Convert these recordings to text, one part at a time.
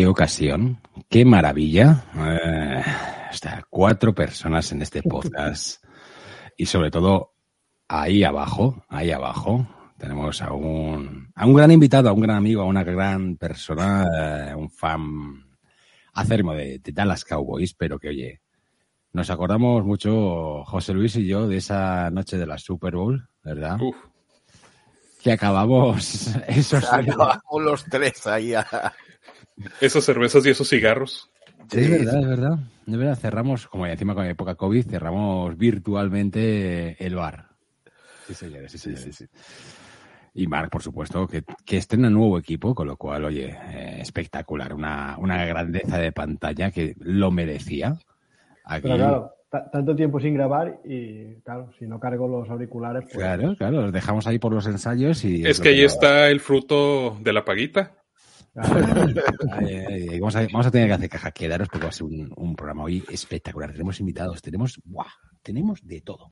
qué ocasión, qué maravilla. Eh, hasta cuatro personas en este podcast. Y sobre todo, ahí abajo, ahí abajo, tenemos a un, a un gran invitado, a un gran amigo, a una gran persona, eh, un fan acérrimo de, de Dallas Cowboys, pero que oye, nos acordamos mucho, José Luis y yo, de esa noche de la Super Bowl, ¿verdad? Uf. Que acabamos esos... Acabamos los tres ahí. a- Esas cervezas y esos cigarros. Es Sí, verdad, es verdad. De verdad, cerramos, como encima con época COVID, cerramos virtualmente el bar. Sí, señores, sí, señores. sí. Y Marc, por supuesto, que, que estrena nuevo equipo, con lo cual, oye, eh, espectacular. Una, una grandeza de pantalla que lo merecía. Aquí, Pero claro, ta- tanto tiempo sin grabar y claro, si no cargo los auriculares, pues claro, claro, los dejamos ahí por los ensayos y... Es que ahí está el fruto de la paguita. vamos, a, tener que hacer caja quedaros porque va a ser un, un programa hoy espectacular. Tenemos invitados, tenemos, ¡buah! tenemos de todo.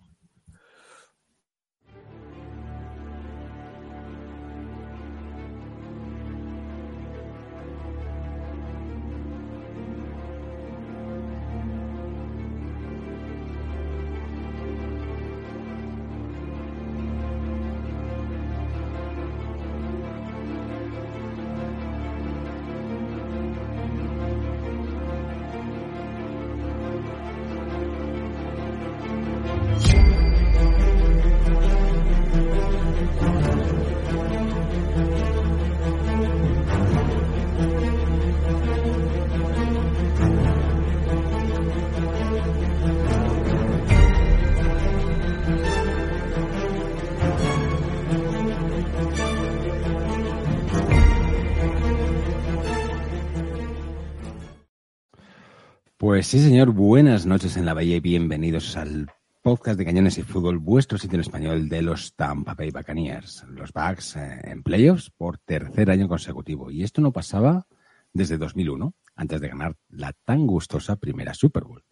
Pues sí, señor, buenas noches en la Bahía y bienvenidos al podcast de Cañones y Fútbol, vuestro sitio en español de los Tampa Bay Buccaneers, los Bucks eh, en playoffs por tercer año consecutivo. Y esto no pasaba desde 2001, antes de ganar la tan gustosa primera Super Bowl.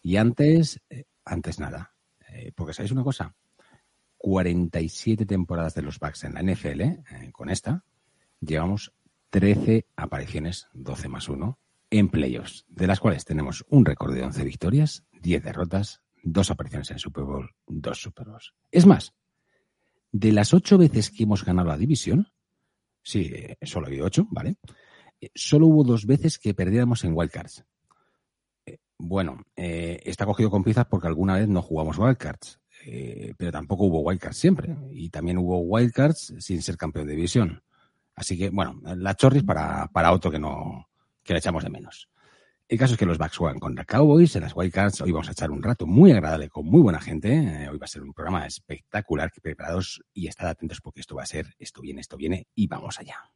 Y antes, eh, antes nada, eh, porque sabéis una cosa, 47 temporadas de los Bucks en la NFL, eh, con esta, llevamos 13 apariciones, 12 más 1, en playoffs, de las cuales tenemos un récord de 11 victorias, 10 derrotas, dos apariciones en Super Bowl, dos Super Bowls. Es más, de las ocho veces que hemos ganado la división, sí, eh, solo ha habido ocho, ¿vale? Eh, Solo hubo dos veces que perdiéramos en wildcards. Eh, Bueno, está cogido con pinzas porque alguna vez no jugamos wildcards, eh, pero tampoco hubo wildcards siempre. Y también hubo wildcards sin ser campeón de división. Así que, bueno, la chorris para, para otro que no que le echamos de menos. El caso es que los Bucks juegan contra Cowboys en las Wildcards. Hoy vamos a echar un rato muy agradable con muy buena gente. Eh, hoy va a ser un programa espectacular. Preparados y estad atentos porque esto va a ser, esto viene, esto viene y vamos allá.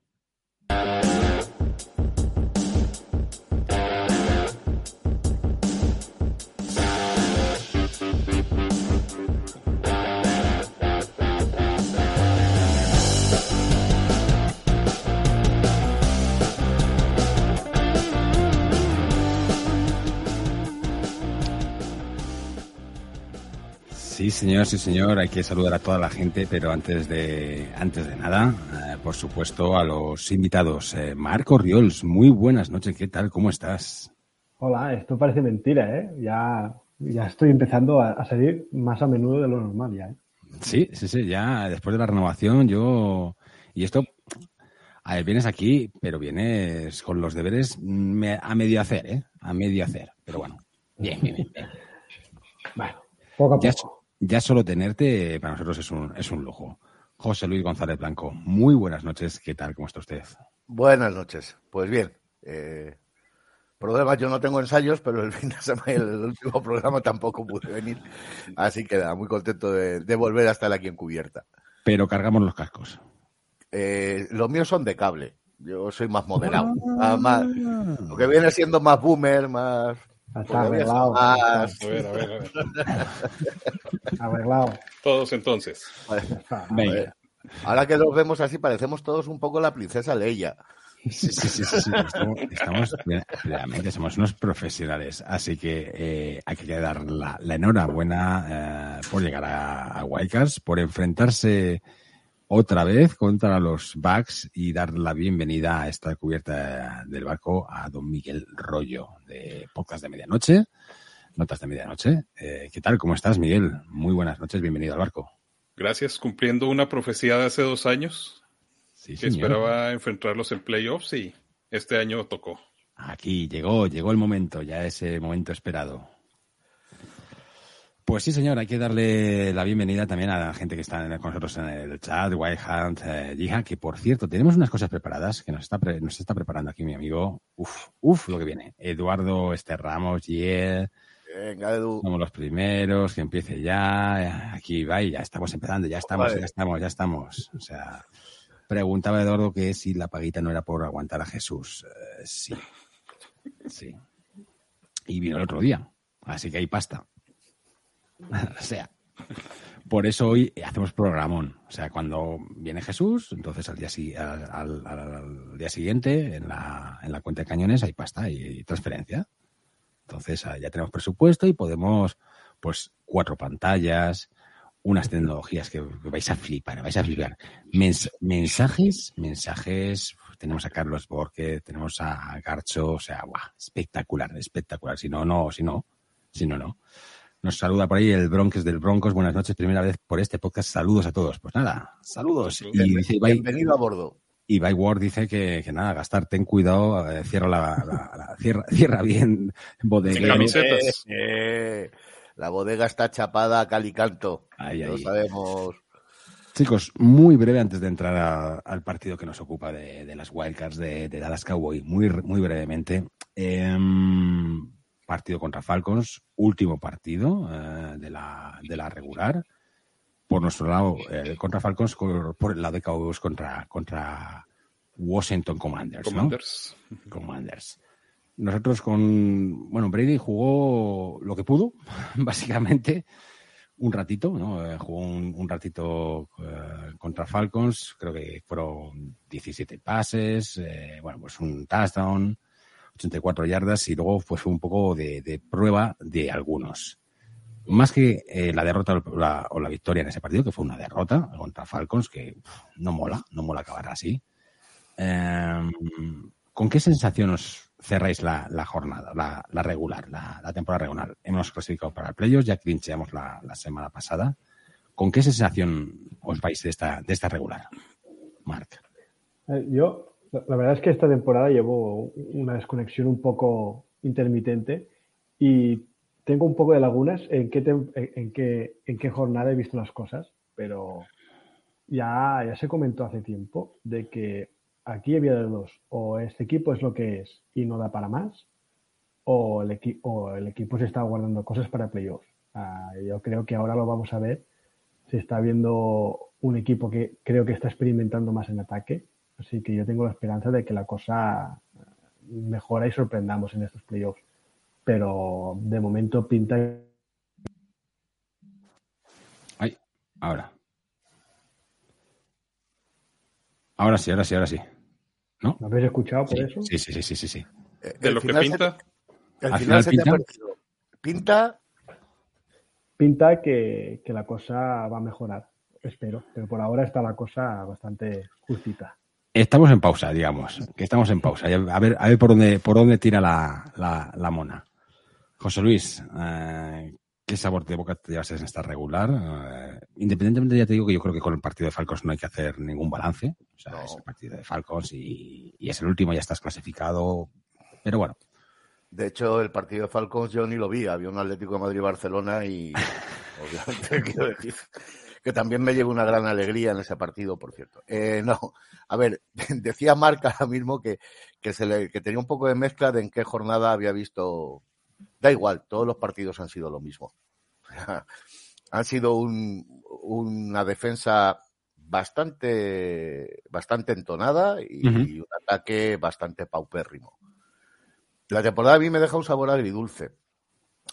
Sí, señor, sí, señor. Hay que saludar a toda la gente, pero antes de, antes de nada, eh, por supuesto, a los invitados. Eh, Marco Riols, muy buenas noches. ¿Qué tal? ¿Cómo estás? hola, esto parece mentira, ¿eh? Ya, ya estoy empezando a, a salir más a menudo de lo normal ya, ¿eh? Sí, sí, sí. Ya después de la renovación, yo. Y esto. A ver, vienes aquí, pero vienes con los deberes me- a medio hacer, ¿eh? A medio hacer. Pero bueno, bien, bien, bien. bien. Bueno, poco a poco. Ya solo tenerte para nosotros es un, es un lujo. José Luis González Blanco, muy buenas noches. ¿Qué tal? ¿Cómo está usted? Buenas noches. Pues bien, eh, problemas yo no tengo ensayos, pero el fin de semana, el último programa tampoco pude venir, así que nada, muy contento de, de volver a estar aquí en cubierta. Pero cargamos los cascos. Eh, los míos son de cable, yo soy más moderado, más- lo que viene siendo más boomer, más... Está arreglado, más- A ver, a ver, a ver. arreglado. Todos entonces. Venga. Ahora que los vemos así, parecemos todos un poco la princesa Leia. Sí, sí, sí, sí, sí. Estamos, estamos realmente somos unos profesionales, así que eh, hay que dar la, la enhorabuena eh, por llegar a, a Wildcards, por enfrentarse otra vez contra los Bucks y dar la bienvenida a esta cubierta del barco a don Miguel Rollo de Podcast de Medianoche, Notas de Medianoche. Eh, ¿Qué tal? ¿Cómo estás, Miguel? Muy buenas noches, bienvenido al barco. Gracias, cumpliendo una profecía de hace dos años Sí, que señor. esperaba enfrentarlos en playoffs y este año tocó. Aquí llegó, llegó el momento, ya ese momento esperado. Pues sí, señor, hay que darle la bienvenida también a la gente que está con nosotros en el chat, White Hunt, eh, Jihan, que por cierto, tenemos unas cosas preparadas que nos está, pre- nos está preparando aquí mi amigo. Uf, uf, lo que viene. Eduardo, Este Ramos, Venga, Edu. somos los primeros, que empiece ya. Aquí va y ya estamos empezando, ya estamos, Vale. ya estamos, ya estamos. O sea, preguntaba Eduardo que si la paguita no era por aguantar a Jesús. Eh, sí. Sí. Y vino el otro día. Así que hay pasta. o sea. Por eso hoy hacemos programón. O sea, cuando viene Jesús, entonces al día, al, al- al- día siguiente en la, en la cuenta de cañones hay pasta y, transferencia. Entonces ah, ya tenemos presupuesto y podemos, pues, cuatro pantallas, unas tecnologías que, vais a flipar, vais a flipar. Mens- mensajes, mensajes. Tenemos a Carlos Borque, tenemos a Garcho, o sea, guau, espectacular, espectacular. Si no, no, si no, si no, no. Nos saluda por ahí el Bronx del Broncos. Buenas noches, primera vez por este podcast. Saludos a todos. Pues nada, saludos. Y dice Ibai, Bienvenido a bordo. Ibai Ward dice que, que nada, gastar, ten cuidado, eh, cierra la, la- la- cierra, cierra bien bodeguero. Eh, eh, la bodega está chapada a cal y canto. Ahí, Lo ahí. sabemos. Chicos, muy breve antes de entrar a- al partido que nos ocupa de, de las Wildcards de, de Dallas Cowboy, muy, muy brevemente. Partido contra Falcons, último partido eh, de, la, de la regular. Por nuestro lado, eh, contra Falcons, por, el lado de Cowboys contra, contra Washington Commanders. ¿no? Commanders. Commanders. Nosotros con, bueno, Brady jugó lo que pudo, básicamente, un ratito, ¿no? Eh, jugó un, un ratito eh, contra Falcons, creo que fueron 17 pases, eh, bueno, pues un touchdown, 84 yardas y luego fue un poco de, prueba de algunos. Más que eh, la derrota o la, victoria en ese partido, que fue una derrota contra Falcons, que no mola, no mola acabar así. Eh, ¿Con qué sensación os cerráis la, jornada, la, la regular, la, temporada regular? Hemos clasificado para el playoffs, ya clincheamos la semana pasada. ¿Con qué sensación os vais de esta, de esta regular, Marc? Eh, Yo, la verdad es que esta temporada llevo una desconexión un poco intermitente y tengo un poco de lagunas en qué, en, qué, en qué jornada he visto las cosas, pero ya, ya se comentó hace tiempo de que aquí había de dos, o este equipo es lo que es y no da para más, o el, o el equipo se está guardando cosas para playoffs. Yo creo que ahora lo vamos a ver. Se está viendo un equipo que creo que está experimentando más en ataque, así que yo tengo la esperanza de que la cosa mejora y sorprendamos en estos playoffs. Pero de momento pinta Ay, ahora. Ahora sí, ahora sí, ahora sí. ¿No? ¿Me habéis escuchado por Sí, eso? sí, sí, sí, sí, sí, sí. Eh, De lo que pinta, ¿Al final final se te ha pinta? perdido. Pinta, Pinta que, que la cosa va a mejorar, espero. Pero por ahora está la cosa bastante justita. Estamos en pausa, digamos, que estamos en pausa. A ver, a ver por dónde, por dónde tira la, la, la mona. José Luis, eh, ¿qué sabor de boca te llevas en esta regular? Eh, independientemente, ya te digo que yo creo que con el partido de Falcons no hay que hacer ningún balance. O sea, No. es el partido de Falcons y, y es el último, ya estás clasificado. Pero bueno, de hecho, el partido de Falcons yo ni lo vi. Había un Atlético de Madrid-Barcelona y obviamente quiero decir que también me llevo una gran alegría en ese partido, por cierto. Eh, no, a ver, decía Marc ahora mismo que, que, se le, que tenía un poco de mezcla de en qué jornada había visto. Da igual, todos los partidos han sido lo mismo. han sido un, una defensa bastante, bastante entonada y un ataque bastante paupérrimo. La temporada a mí me deja un sabor agridulce.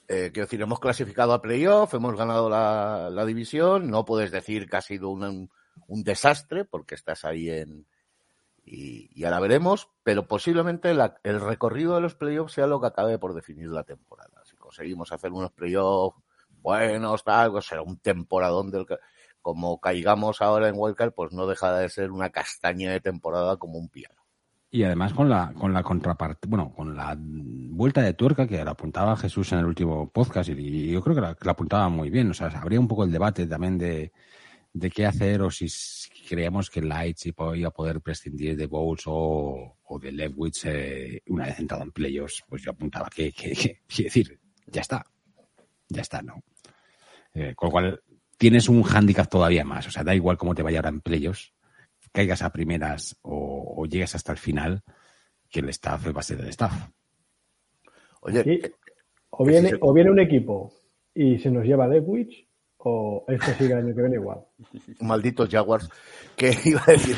Eh, quiero decir, hemos clasificado a playoff, hemos ganado la, división, no puedes decir que ha sido un, un desastre porque estás ahí en... Y, y ahora veremos, pero posiblemente la- el recorrido de los playoffs sea lo que acabe por definir la temporada. Si conseguimos hacer unos playoffs buenos, tal, pues será un temporadón del... como caigamos ahora en Wildcard, pues no deja de ser una castaña de temporada como un piano. Y además con la, con la contraparte, bueno, con la vuelta de tuerca que la apuntaba Jesús en el último podcast y, yo creo que la, la, apuntaba muy bien. O sea, habría un poco el debate también de, de qué hacer o si creíamos que Lights iba a poder prescindir de Bowles o, o de Lewis eh, una vez entrado en playoffs, pues yo apuntaba que, que decir, ya está, ya está, ¿no? Eh, con lo cual tienes un hándicap todavía más. O sea, da igual cómo te vaya ahora en playoffs, caigas a primeras o, o llegues hasta el final, que el staff va a ser el staff. Oye, Sí. que- O viene, o viene un equipo y se nos lleva Lewis, o esto sigue el año que viene igual. malditos Jaguars, que iba a decir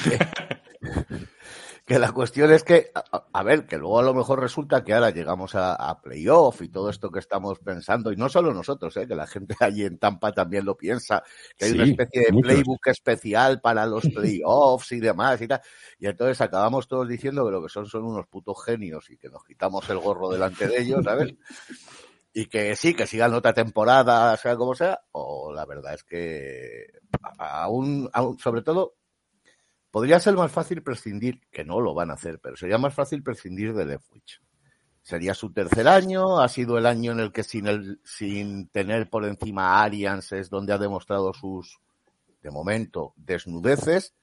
que, la cuestión es que, a, a ver, que luego a lo mejor resulta que ahora llegamos a, a playoff y todo esto que estamos pensando, y no solo nosotros, ¿eh? que la gente allí en Tampa también lo piensa, que hay una especie de muchos. playbook especial para los playoffs y demás y tal, y entonces acabamos todos diciendo que lo que son son unos putos genios y que nos quitamos el gorro delante de ellos, ¿sabes? y que sí, que sigan otra temporada, sea como sea, o la verdad es que aún, aún, sobre todo, podría ser más fácil prescindir, que no lo van a hacer, pero sería más fácil prescindir de Leftwich. Sería su tercer año, ha sido el año en el que sin, el, sin tener por encima a Arians es donde ha demostrado sus, de momento, desnudeces.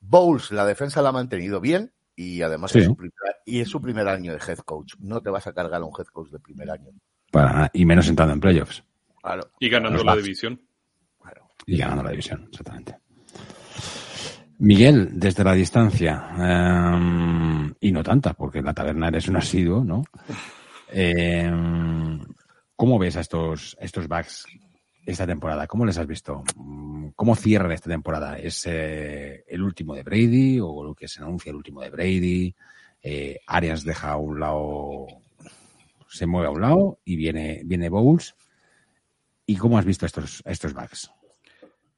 Bowles, la defensa la ha mantenido bien y además Sí. es, su primer, y es su primer año de head coach. No te vas a cargar a un head coach de primer año. Para nada, y menos entrando en playoffs Claro, Y ganando la división. claro. y ganando la división, exactamente. Miguel, desde la distancia, eh, y no tanta, porque la taberna eres un asiduo, ¿no? Eh, ¿Cómo ves a estos, estos backs esta temporada? ¿Cómo les has visto? ¿Cómo cierran esta temporada? ¿Es eh, el último de Brady o lo que se anuncia el último de Brady? Eh, Arias deja a un lado, se mueve a un lado y viene, viene Bowles. ¿Y cómo has visto estos, estos backs?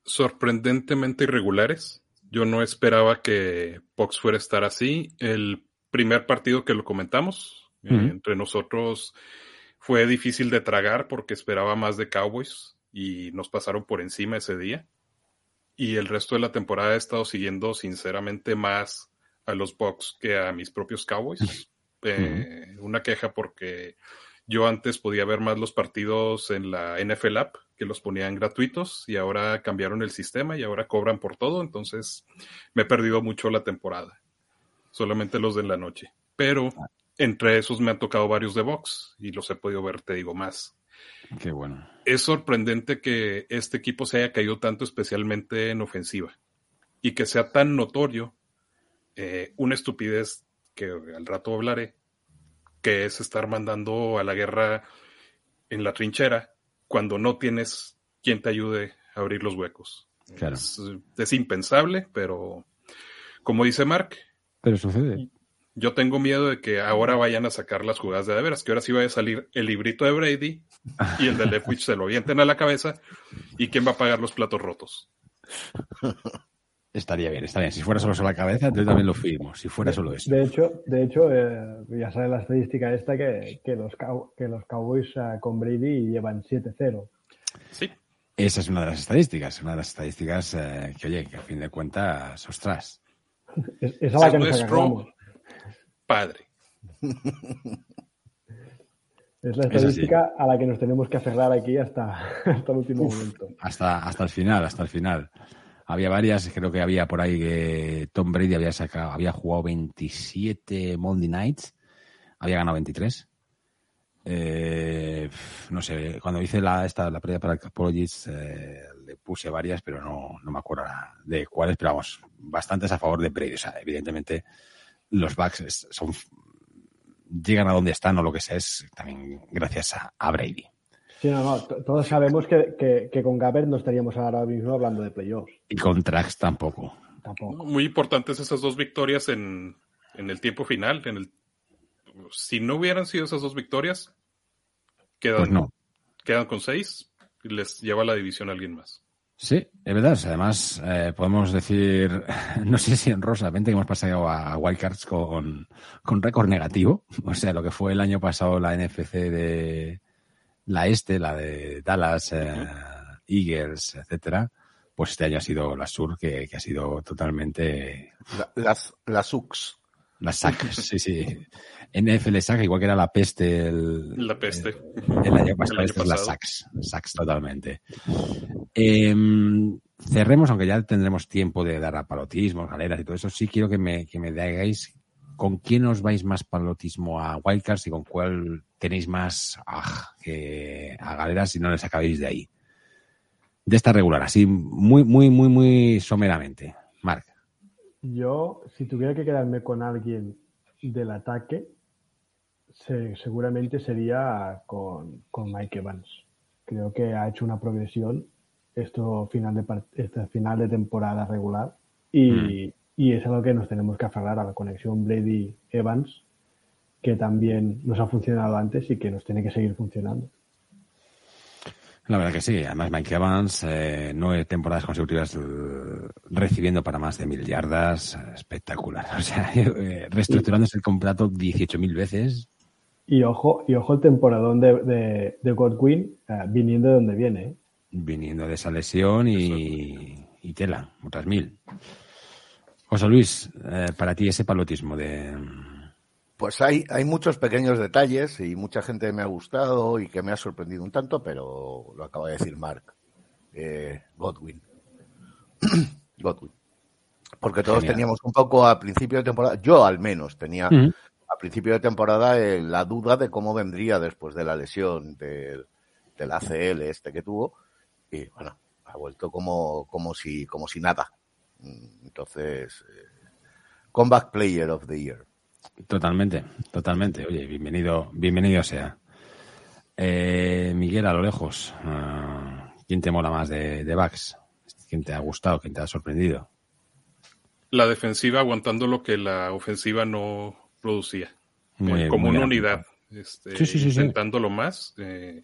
sorprendentemente irregulares. Yo no esperaba que Pox fuera a estar así. El primer partido que lo comentamos eh, entre nosotros fue difícil de tragar porque esperaba más de Cowboys y nos pasaron por encima ese día. Y el resto de la temporada he estado siguiendo sinceramente más a los Bucks que a mis propios Cowboys. Eh, Una queja porque yo antes podía ver más los partidos en la NFL App, que los ponían gratuitos, y ahora cambiaron el sistema y ahora cobran por todo, entonces me he perdido mucho la temporada. Solamente los de la noche. Pero entre esos me han tocado varios de box y los he podido ver, te digo, más. Qué bueno. Es sorprendente que este equipo se haya caído tanto, especialmente en ofensiva, y que sea tan notorio eh, una estupidez que al rato hablaré, que es estar mandando a la guerra en la trinchera cuando no tienes quien te ayude a abrir los huecos. Claro. Es, es impensable, pero como dice Mark, Pero sucede. yo tengo miedo de que ahora vayan a sacar las jugadas de de veras, que ahora sí vaya a salir el librito de Brady y el de Leftwich se lo avienten a la cabeza y quién va a pagar los platos rotos. Estaría bien, estaría bien. Si fuera solo la cabeza, yo también lo firmo. Si fuera solo eso. De hecho, de hecho eh, ya sale la estadística esta que, que, los, que los Cowboys eh, con Brady llevan 7-0. Sí, Esa es una de las estadísticas. Una de las estadísticas eh, que, oye, que a fin de cuentas, ostras. Es, es a la que nos padre. Es la Es estadística a la que nos tenemos que aferrar aquí hasta, hasta el último momento. Hasta, hasta el final, hasta el final. Había varias, creo que había por ahí que Tom Brady había sacado, había jugado 27 Monday Nights, había ganado 23. Eh, no sé, cuando hice la, esta, la previa para el Apologies, eh, le puse varias, pero no, no me acuerdo de cuáles, pero vamos, bastantes a favor de Brady. O sea, evidentemente, los backs son, llegan a donde están o lo que sea, es también gracias a, a Brady. Sí, no, no, todos sabemos que, que, que con Gabbert no estaríamos ahora mismo hablando de playoffs. Y con Trax tampoco. Tampoco. Muy importantes esas dos victorias en, en el tiempo final. En el, si no hubieran sido esas dos victorias, quedan, Pues no. quedan con seis y les lleva la división a alguien más. Sí, es verdad. Además, eh, podemos decir, no sé si honrosamente que hemos pasado a Wildcards con, con récord negativo. O sea, lo que fue el año pasado la NFC de la este, la de Dallas, eh, Eagles, etcétera, pues este año ha sido la Sur, que, que ha sido totalmente... las, las UX. Las SAC, sí, sí. NFL SAC, igual que era la peste. El, la peste. El, el año pasado, esto es la SACs. SACs totalmente. Eh, cerremos, aunque ya tendremos tiempo de dar a palotismos, galeras y todo eso. Sí quiero que me, que me digáis con quién os vais más palotismo a Wildcards y con cuál tenéis más ah, que a galeras si no les acabéis de ahí. De esta regular, así muy, muy, muy, muy someramente. Marc. Yo, si tuviera que quedarme con alguien del ataque, se, seguramente sería con, con, Mike Evans. Creo que ha hecho una progresión esto final de, este final de temporada regular y, mm. y, es algo que nos tenemos que aferrar a la conexión Brady-Evans, que también nos ha funcionado antes y que nos tiene que seguir funcionando. La verdad que sí. Además, Mike Evans, eh, nueve temporadas consecutivas recibiendo para más de mil yardas. Espectacular. O sea, eh, reestructurándose el contrato 18.000 veces. Y ojo, y ojo el temporadón de, de, de Godwin eh, viniendo de donde viene. Viniendo de esa lesión y, y tela, otras mil. José Luis, para ti ese palotismo de, pues hay, hay muchos pequeños detalles y mucha gente me ha gustado y que me ha sorprendido un tanto, pero lo acaba de decir Mark. Eh, Godwin. Godwin. Porque todos Genial. teníamos un poco a principio de temporada, yo al menos tenía a principio de temporada eh, la duda de cómo vendría después de la lesión del, del ACL este que tuvo. Y bueno, ha vuelto como, como, si, como si nada. Entonces, eh, Comeback Player of the Year. Totalmente, totalmente. Oye, bienvenido, bienvenido sea. Eh, Miguel, a lo lejos, uh, ¿quién te mola más de, de Bax? ¿Quién te ha gustado? ¿Quién te ha sorprendido? La defensiva aguantando lo que la ofensiva no producía. Muy, como muy una unidad. Este, sí, sí, sí, intentándolo más. Eh,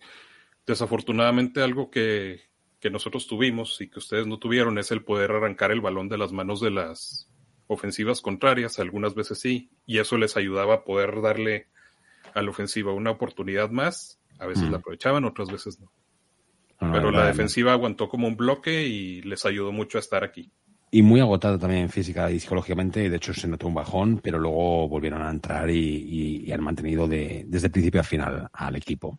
desafortunadamente, algo que, que nosotros tuvimos y que ustedes no tuvieron es el poder arrancar el balón de las manos de las ofensivas contrarias, algunas veces sí, y eso les ayudaba a poder darle a la ofensiva una oportunidad más. A veces mm. la aprovechaban, otras veces no. no Pero la defensiva aguantó como un bloque y les ayudó mucho a estar aquí. Y muy agotado también física y psicológicamente, de hecho se notó un bajón, pero luego volvieron a entrar y, y, y han mantenido de, desde el principio al final al equipo.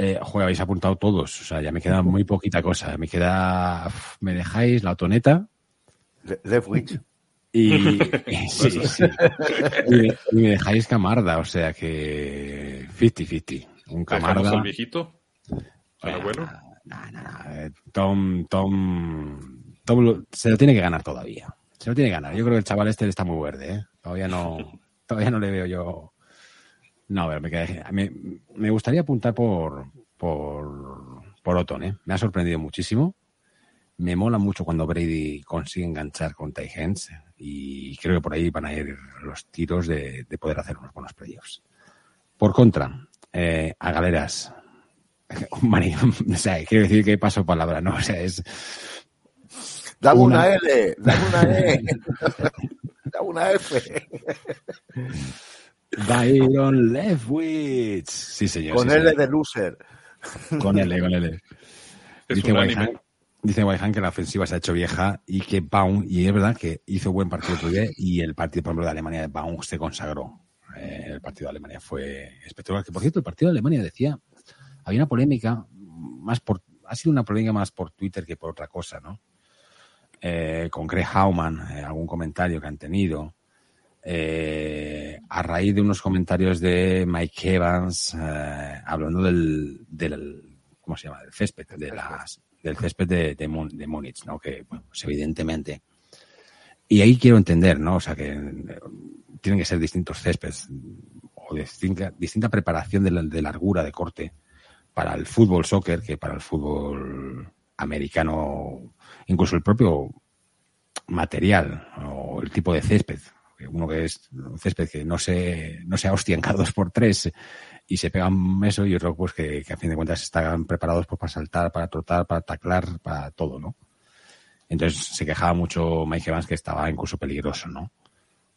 Eh, joder, habéis apuntado todos, o sea, ya me queda muy poquita cosa. Me queda, me dejáis la autoneta. Leftwich. Y, sí, sí. y, me, y, me, dejáis Camarda, o sea que 50-50. Un Camarda. al viejito? ¿Al abuelo? No, no, no. Tom, Tom, Tom lo, se lo tiene que ganar todavía. Se lo tiene que ganar. Yo creo que el chaval este está muy verde, ¿eh? Todavía no, todavía no le veo yo. No, a ver, me, quedé, me, me gustaría apuntar por, por, por Otton, ¿eh? Me ha sorprendido muchísimo. Me mola mucho cuando Brady consigue enganchar con Ty Hens y creo que por ahí van a ir los tiros de, de poder hacer unos buenos playoffs. Por contra, eh, a galeras. O sea, quiero decir que paso palabra, ¿no? O sea, es. Dame una, una L, dame una E, dame una F. Byron Leftwich. Sí, señor. Con sí, L señor. de loser. Con L, con L. Es Dice un anime. Dice Whitehan que la ofensiva se ha hecho vieja y que Baum, y es verdad que hizo buen partido otro día y el partido, por ejemplo, de Alemania de Baum se consagró. Eh, el partido de Alemania fue espectacular. Que por cierto, el partido de Alemania decía, había una polémica, más por, ha sido una polémica más por Twitter que por otra cosa, ¿no? Eh, con Greg Hauman, eh, algún comentario que han tenido. Eh, a raíz de unos comentarios de Mike Evans eh, hablando del, del, ¿cómo se llama? Del césped, de las, del césped de, de, de Múnich, ¿no? Que, pues evidentemente. Y ahí quiero entender, ¿no? O sea, que eh, tienen que ser distintos céspedes o distinta, distinta preparación de, la, de largura, de corte para el fútbol soccer que para el fútbol americano, incluso el propio material o el tipo de césped uno que es un césped que no se, no se hostia dos por tres y se pegan eso y otro pues que, que a fin de cuentas están preparados pues, para saltar, para trotar, para taclar, para todo, ¿no? Entonces se quejaba mucho Mike Evans que estaba incluso peligroso, ¿no?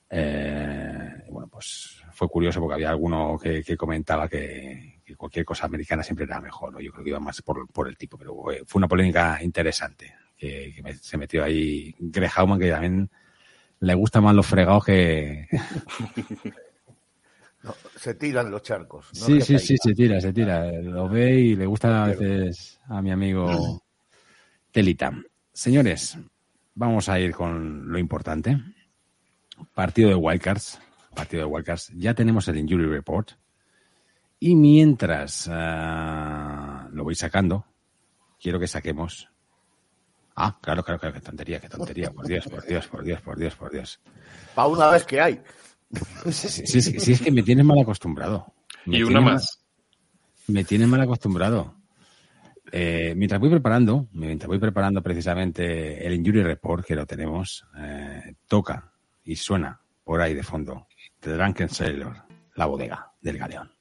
Eh, bueno, pues fue curioso porque había alguno que, que comentaba que, que, cualquier cosa americana siempre era mejor, ¿no? Yo creo que iba más por, por el tipo, pero fue una polémica interesante que, me- se metió ahí Greg Hauman, que también le gustan más los fregados que... Se tiran los charcos. no sí, sí, sí, se tira, se tira. Lo ve y le gusta a veces a mi amigo Telita. Señores, vamos a ir con lo importante. Partido de Wildcards. Partido de Wildcards. Ya tenemos el Injury Report. Y mientras ah, lo voy sacando, quiero que saquemos. Ah, claro, claro, claro, qué tontería, qué tontería. Por Dios, por Dios, por Dios, por Dios, por Dios. Pa' una vez que hay. Sí, sí, sí, sí, sí, es que me tienes mal acostumbrado. Me Y una mal- más. me tienes mal acostumbrado. Eh, mientras voy preparando, mientras voy preparando precisamente el Injury Report que lo tenemos, eh, toca y suena por ahí de fondo The Drunken Sailor, la bodega del galeón.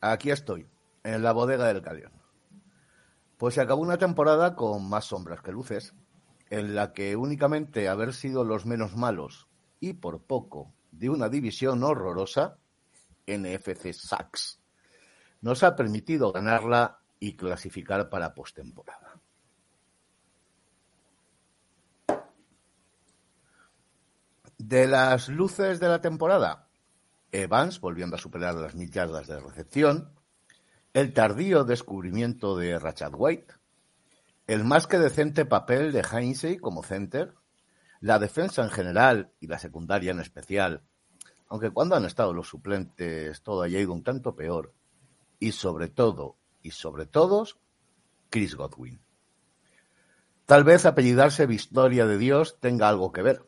Aquí estoy, en la bodega del Galeón. Pues se acabó una temporada con más sombras que luces, en la que únicamente haber sido los menos malos y por poco de una división horrorosa, NFC Sachs, nos ha permitido ganarla y clasificar para postemporada. De las luces de la temporada, Evans volviendo a superar las mil yardas de recepción, el tardío descubrimiento de Rachad White, el más que decente papel de Hainsey como center, la defensa en general y la secundaria en especial, aunque cuando han estado los suplentes todo haya ido un tanto peor, y sobre todo, y sobre todos, Chris Godwin. Tal vez apellidarse Victoria de Dios tenga algo que ver,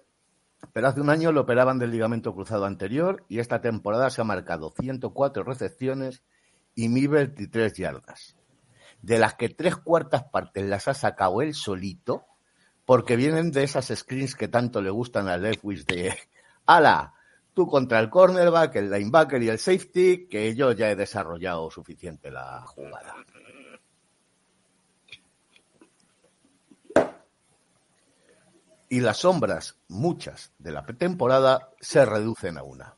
pero hace un año lo operaban del ligamento cruzado anterior y esta temporada se ha marcado 104 recepciones y 1023 yardas, de las que tres cuartas partes las ha sacado él solito, porque vienen de esas screens que tanto le gustan a Leftwich de ala, tú contra el cornerback, el linebacker y el safety, que yo ya he desarrollado suficiente la jugada. Y las sombras, muchas, de la pretemporada se reducen a una.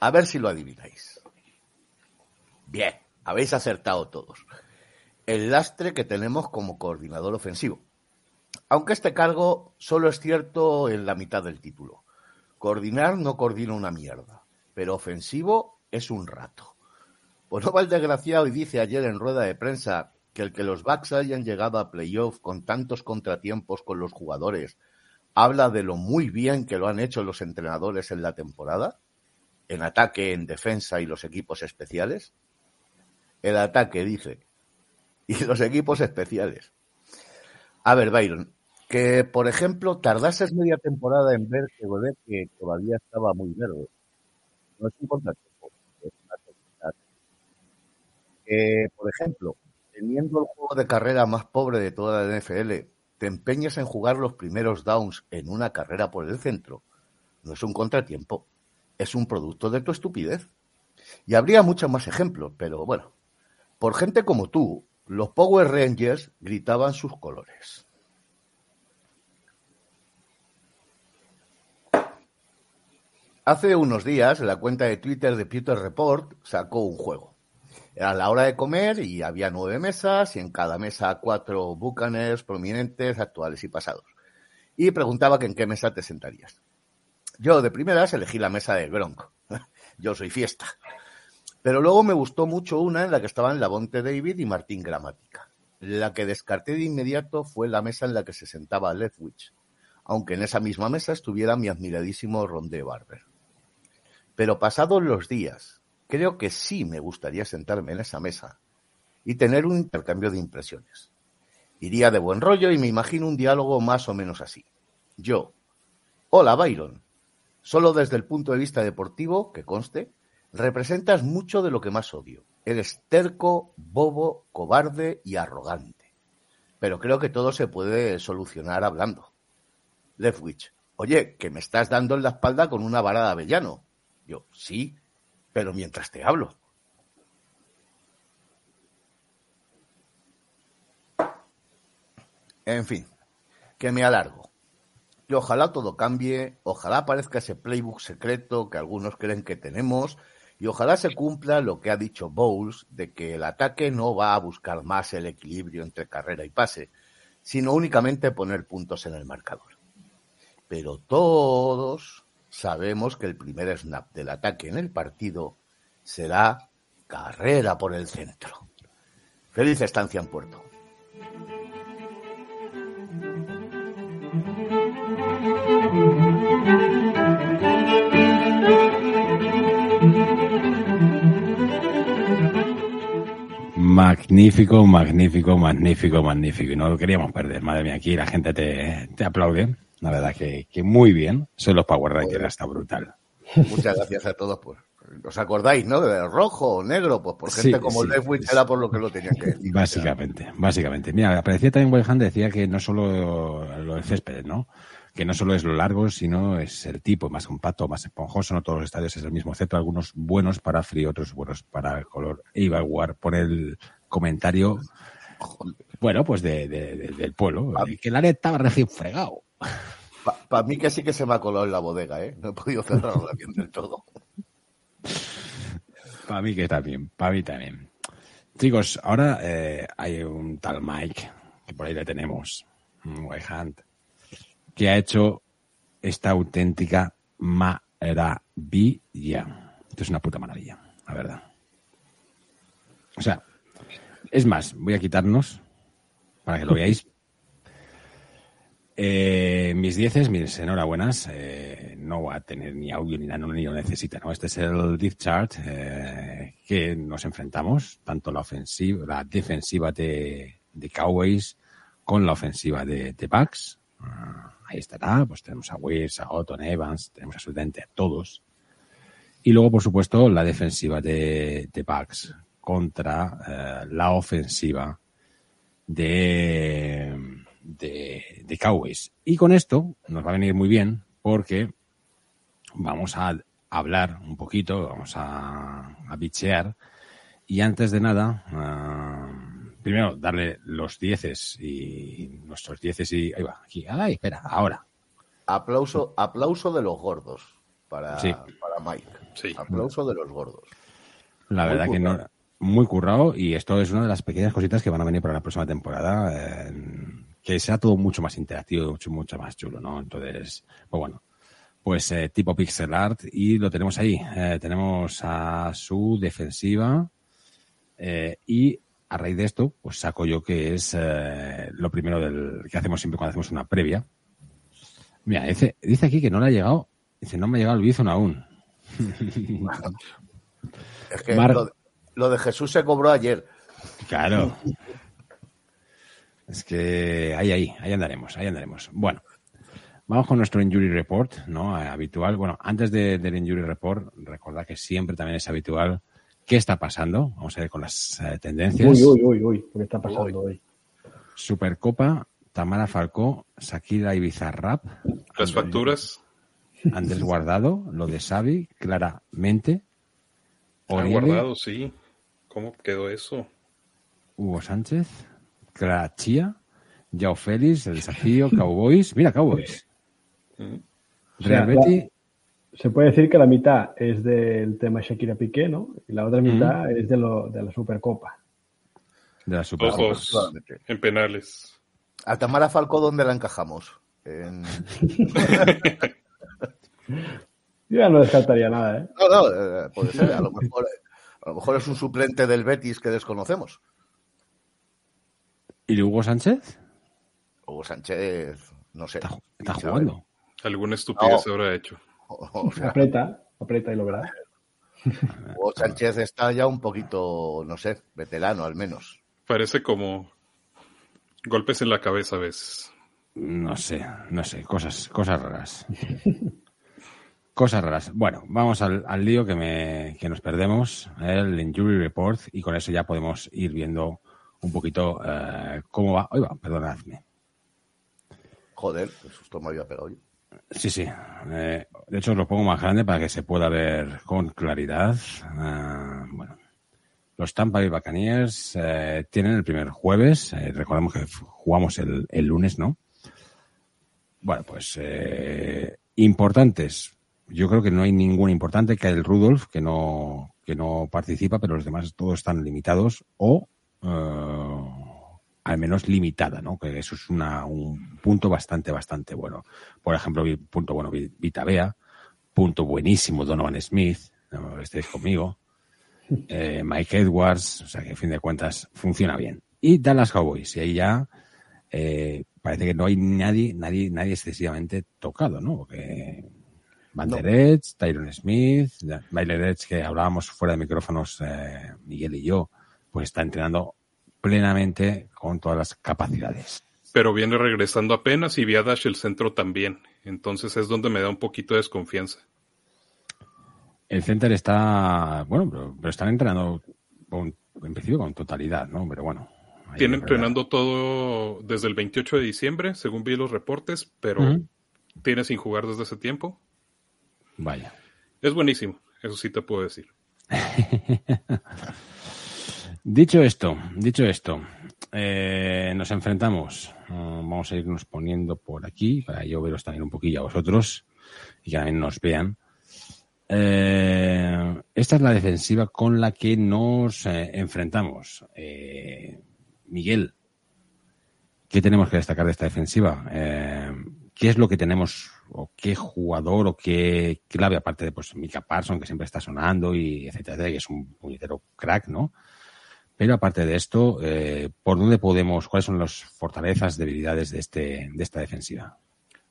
A ver si lo adivináis. Bien, habéis acertado todos. El lastre que tenemos como coordinador ofensivo. Aunque este cargo solo es cierto en la mitad del título. Coordinar no coordina una mierda, pero ofensivo es un rato. Pues el desgraciado y dice ayer en rueda de prensa que el que los Bucks hayan llegado a playoff con tantos contratiempos con los jugadores habla de lo muy bien que lo han hecho los entrenadores en la temporada, en ataque, en defensa y los equipos especiales. El ataque, dice, y los equipos especiales. A ver, Byron, que por ejemplo tardases media temporada en ver que todavía estaba muy verde. No es contratiempo, es una. Que, por ejemplo, teniendo el juego de carrera más pobre de toda la NFL, te empeñes en jugar los primeros downs en una carrera por el centro, no es un contratiempo, es un producto de tu estupidez. Y habría muchos más ejemplos, pero bueno, por gente como tú, los Power Rangers gritaban sus colores. Hace unos días, la cuenta de Twitter de Peter Report sacó un juego. Era la hora de comer y había nueve mesas y en cada mesa cuatro bucaners prominentes, actuales y pasados. Y preguntaba que en qué mesa te sentarías. Yo de primeras elegí la mesa del Bronco. Yo soy fiesta. Pero luego me gustó mucho una en la que estaban Lavonte David y Martín Gramática. La que descarté de inmediato fue la mesa en la que se sentaba Leftwich, aunque en esa misma mesa estuviera mi admiradísimo Ronde Barber. Pero pasados los días, creo que sí me gustaría sentarme en esa mesa y tener un intercambio de impresiones. Iría de buen rollo y me imagino un diálogo más o menos así. Yo, hola Byron, solo desde el punto de vista deportivo, que conste, representas mucho de lo que más odio. Eres terco, bobo, cobarde y arrogante. Pero creo que todo se puede solucionar hablando. Leftwich, oye, que me estás dando en la espalda con una vara de avellano. Yo, sí, pero mientras te hablo. En fin, que me alargo. Y ojalá todo cambie, ojalá aparezca ese playbook secreto que algunos creen que tenemos, y ojalá se cumpla lo que ha dicho Bowles de que el ataque no va a buscar más el equilibrio entre carrera y pase, sino únicamente poner puntos en el marcador. Pero todos sabemos que el primer snap del ataque en el partido será carrera por el centro. Feliz estancia en puerto. Magnífico, magnífico, magnífico, magnífico. Y no lo queríamos perder. Madre mía, aquí la gente te, te aplaude. La verdad que, que muy bien. Son los Power Rangers, está brutal. Muchas gracias a todos por. ¿Os acordáis, no? De rojo o negro, pues por gente Sí, como sí, Leftwich sí. era por lo que lo tenían que decir. Básicamente, básicamente. Mira, aparecía también Wayhand, decía que no solo lo de césped, ¿no? Que no solo es lo largo, sino es el tipo, más compacto, más esponjoso. No todos los estadios es el mismo césped, algunos buenos para frío, otros buenos para el color. E iba a jugar por el comentario, bueno, pues de, de- de- del pueblo, eh, que la neta estaba recién fregado. Para mí que sí que se me ha colado en la bodega, ¿eh? No he podido cerrarla bien del todo. Para mí que también, para mí también. Chicos, ahora eh, hay un tal Mike, que por ahí le tenemos, un Wayhand, que ha hecho esta auténtica maravilla. Esto es una puta maravilla, la verdad. O sea, es más, voy a quitarnos para que lo veáis. Eh, mis dieces, mis enhorabuenas, eh, no va a tener ni audio ni nada, ni lo necesita, ¿no? Este es el Deep Chart eh, que nos enfrentamos, tanto la ofensiva, la defensiva de, de Cowboys con la ofensiva de, de Bucks. Ah, ahí estará, pues tenemos a Wills, a Otton Evans, tenemos absolutamente a todos. Y luego, por supuesto, la defensiva de, de Bucks contra eh, la ofensiva de, de, de Cowboys. Y con esto nos va a venir muy bien porque vamos a hablar un poquito, vamos a, a bichear. Y antes de nada, ah, primero darle los dieces y nuestros dieces y... Ahí va, aquí. Ay, espera, ahora. Aplauso, aplauso de los gordos para, Sí. para Mike. Sí. Aplauso de los gordos. La Muy verdad que no, muy currado y esto es una de las pequeñas cositas que van a venir para la próxima temporada, eh, que sea todo mucho más interactivo, mucho, mucho más chulo, ¿no? Entonces, pues bueno, pues eh, tipo pixel art y lo tenemos ahí. Eh, tenemos a su defensiva eh, y a raíz de esto, pues saco yo que es lo primero del que hacemos siempre cuando hacemos una previa. Mira, dice, dice aquí que no le ha llegado, dice, no me ha llegado el Bizon aún. Es que Mar- lo, lo de Jesús se cobró ayer. Claro. Es que ahí, ahí, ahí andaremos, ahí andaremos. Bueno, vamos con nuestro injury report, ¿no? Eh, habitual. Bueno, antes de- del injury report, recordad que siempre también es habitual qué está pasando. Vamos a ver con las eh, tendencias. Uy, uy, uy, uy, ¿qué está pasando hoy? Supercopa, Tamara Falcó, Shakira Ibiza Rap, Las facturas Andrés Guardado, lo de Xavi, claramente. han Oribe, guardado, sí. ¿Cómo quedó eso? Hugo Sánchez, Clara Chía, Yao Félix, el desafío, Cowboys. Mira, Cowboys. Real O sea, Betty, Se puede decir que la mitad es del tema Shakira Piqué, ¿no? Y la otra mitad es de, lo, de la Supercopa. de la Supercopa. aproximadamente. en penales. A Tamara Falcó, ¿dónde la encajamos? En- Yo ya no descartaría nada, ¿eh? No, no, eh, puede ser. A lo, mejor, a lo mejor es un suplente del Betis que desconocemos. ¿Y Hugo Sánchez? Hugo Sánchez, no sé. Está, jugando. Alguna estupidez No. habrá hecho. O sea, Aprieta, aprieta y lo verás. Hugo Sánchez está ya un poquito, no sé, veterano al menos. Parece como golpes en la cabeza a veces. No sé, no sé, cosas, cosas raras. Cosas raras. Bueno, vamos al, al lío que, me, que nos perdemos, el Injury Report, y con eso ya podemos ir viendo un poquito eh, cómo va. Oiga, perdonadme. Joder, qué susto me había pegado yo. Sí, sí. Eh, de hecho, lo pongo más grande para que se pueda ver con claridad. Ah, bueno, los Tampa Bay Buccaneers eh, tienen el primer jueves. Recordemos que jugamos el, el, lunes, ¿no? Bueno, pues importantes. Yo creo que no hay ningún importante que el Rudolf, que no, que no participa, pero los demás todos están limitados o al menos limitada, ¿no? Que eso es una, un punto bastante, bastante bueno. Por ejemplo, punto bueno, Vita Bea, punto buenísimo Donovan Smith, no estéis conmigo, eh, Mike Edwards, o sea que a fin de cuentas funciona bien. Y Dallas Cowboys, y ahí ya eh, parece que no hay nadie, nadie, nadie excesivamente tocado, ¿no? Porque Van der Edge, Tyron Smith, Edge, que hablábamos fuera de micrófonos, eh, Miguel y yo, pues está entrenando plenamente con todas las capacidades. Pero viene regresando apenas y Viadash el centro también. Entonces es donde me da un poquito de desconfianza. El center está, bueno, pero, están entrenando con, en principio con totalidad, ¿no? Pero bueno. Tiene entrenando todo desde el 28 de diciembre, según vi los reportes, pero tiene sin jugar desde ese tiempo. Vaya. Es buenísimo, eso sí te puedo decir. Dicho esto, dicho esto, eh, nos enfrentamos. Uh, vamos a irnos poniendo por aquí para yo veros también un poquillo a vosotros y que también nos vean. Eh, esta es la defensiva con la que nos eh, enfrentamos. Eh, Miguel, ¿qué tenemos que destacar de esta defensiva? Eh, ¿Qué es lo que tenemos o qué jugador o qué clave, aparte de pues Mika Parson, que siempre está sonando y etcétera, que es un puñetero crack, ¿no? Pero aparte de esto, eh, ¿por dónde podemos, cuáles son las fortalezas, debilidades de, este, de esta defensiva?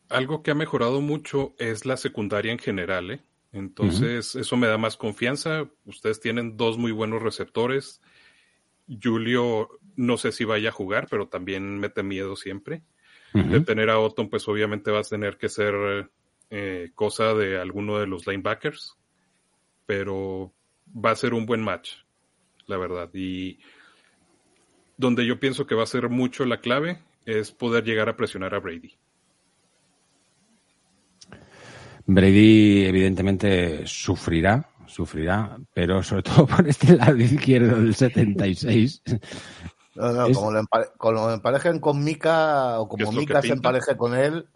Algo que ha mejorado mucho es la secundaria en general, ¿eh? Entonces, eso me da más confianza. Ustedes tienen dos muy buenos receptores. Julio, no sé si vaya a jugar, pero también mete miedo siempre. De tener a Otton, pues obviamente vas a tener que ser eh, cosa de alguno de los linebackers. Pero va a ser un buen match la verdad. Y donde yo pienso que va a ser mucho la clave es poder llegar a presionar a Brady. Brady evidentemente sufrirá, sufrirá, pero sobre todo por este lado izquierdo del 76. No, no, como, lo emparejen con Mika o como Mika se empareje con él,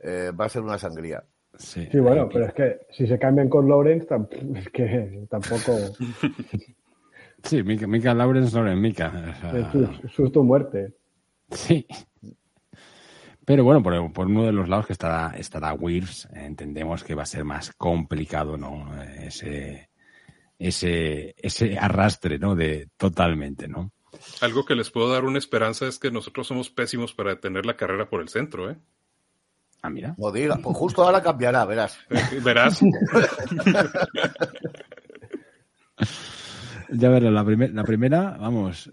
eh, va a ser una sangría. Sí, sí bueno, pero es que si se cambian con Lawrence, es que tampoco. Sí, Mika, Mika Lawrence, Lauren Mika. es susto muerte. Sí. Pero bueno, por, por, uno de los lados que estará, estará Wills, entendemos que va a ser más complicado, ¿no? Ese, ese, ese arrastre, ¿no? De totalmente, ¿no? Algo que les puedo dar una esperanza es que nosotros somos pésimos para detener la carrera por el centro, ¿eh? Ah, mira. No diga, pues justo ahora cambiará, verás. verás. Ya verlo, la, la primera, vamos,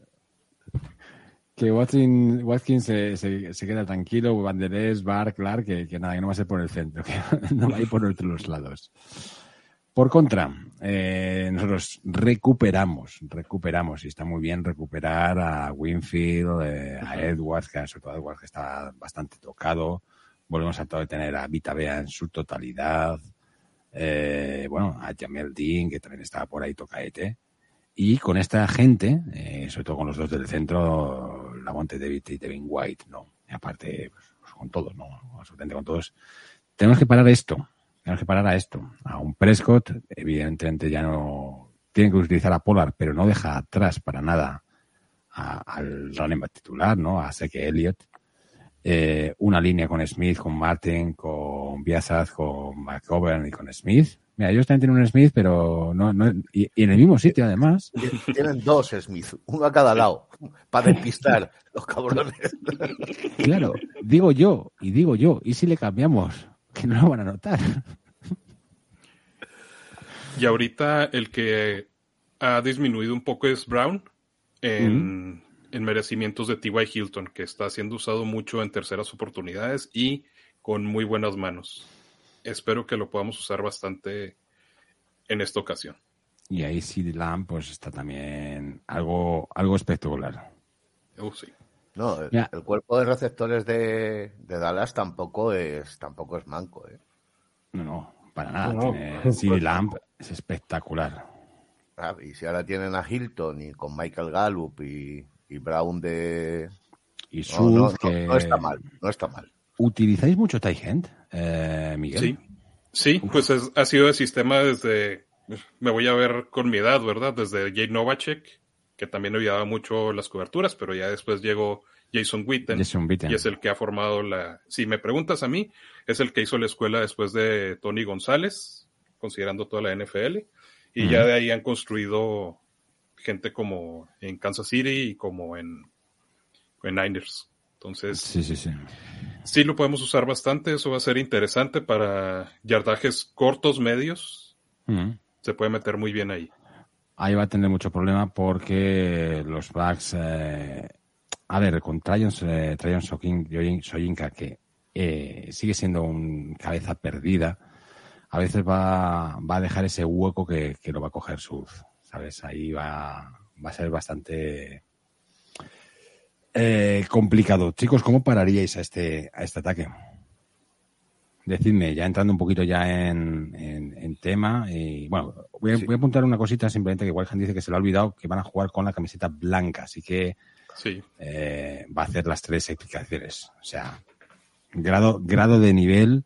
que Watkins, Watkins se, queda tranquilo, Vanderés, Bar, Clark, que, que, nada, que no va a ser por el centro, que no va a ir por otros lados. Por contra, eh, nosotros recuperamos, recuperamos, y está muy bien recuperar a Winfield, eh, a Edwards, que sobre todo Edwards que está bastante tocado. Volvemos a tener a Vita Bea en su totalidad. Eh, bueno, a Jamel Dean, que también estaba por ahí tocaete. Y con esta gente, eh, sobre todo con los dos del centro, la Monte David y Devin White, ¿no? Aparte, pues, pues, con todos, ¿no? Absolutamente con todos. Tenemos que parar esto. Tenemos que parar a esto. A un Prescott, evidentemente ya no tienen que utilizar a Polar, pero no deja atrás para nada al running back titular, ¿no? A Seke Elliott. Eh, una línea con Smith, con Martin, con Biasaz, con McCovern y con Smith Mira, ellos también tienen un Smith, pero no, no y, en el mismo sitio además. Tienen dos Smith, uno a cada lado, para despistar los cabrones. Claro, digo yo, y digo yo, ¿y si le cambiamos? Que no lo van a notar. Y ahorita el que ha disminuido un poco es Brown en, en merecimientos de T.Y. Hilton, que está siendo usado mucho en terceras oportunidades y con muy buenas manos espero que lo podamos usar bastante en esta ocasión. Y ahí CD Lamb pues está también algo, algo espectacular. Oh, sí. No, el, cuerpo de receptores de, Dallas tampoco es tampoco es manco, ¿eh? No, no, para nada. No, Lamp es espectacular. Ah, y si ahora tienen a Hilton y con Michael Gallup y, Brown de... Y no, que... no, está mal, no está mal. ¿Utilizáis mucho Tight eh, Miguel? Sí, sí pues ha sido el sistema desde... Me voy a ver con mi edad, ¿verdad? Desde Jay Novacek, que también ayudaba mucho las coberturas, pero ya después llegó Jason Witten, Jason Witten, y es el que ha formado la... Si me preguntas a mí, es el que hizo la escuela después de Tony González, considerando toda la NFL y ya de ahí han construido gente como en Kansas City y como en, en Niners. Entonces, sí, sí, sí. Sí lo podemos usar bastante, eso va a ser interesante para yardajes cortos, medios. Se puede meter muy bien ahí. Ahí va a tener mucho problema porque los backs, eh, a ver, con Trajan eh, Soyinka, que eh, sigue siendo un cabeza perdida, a veces va, va a dejar ese hueco que, que lo va a coger Suz, ¿sabes? Ahí va, va a ser bastante eh, complicado. Chicos, ¿cómo pararíais a este, a este ataque? Decidme, ya entrando un poquito ya en, en, tema, y bueno, voy a, voy a, apuntar una cosita simplemente que Wildhand dice que se lo ha olvidado que van a jugar con la camiseta blanca, así que sí. eh, va a hacer las tres explicaciones. O sea, grado, grado de nivel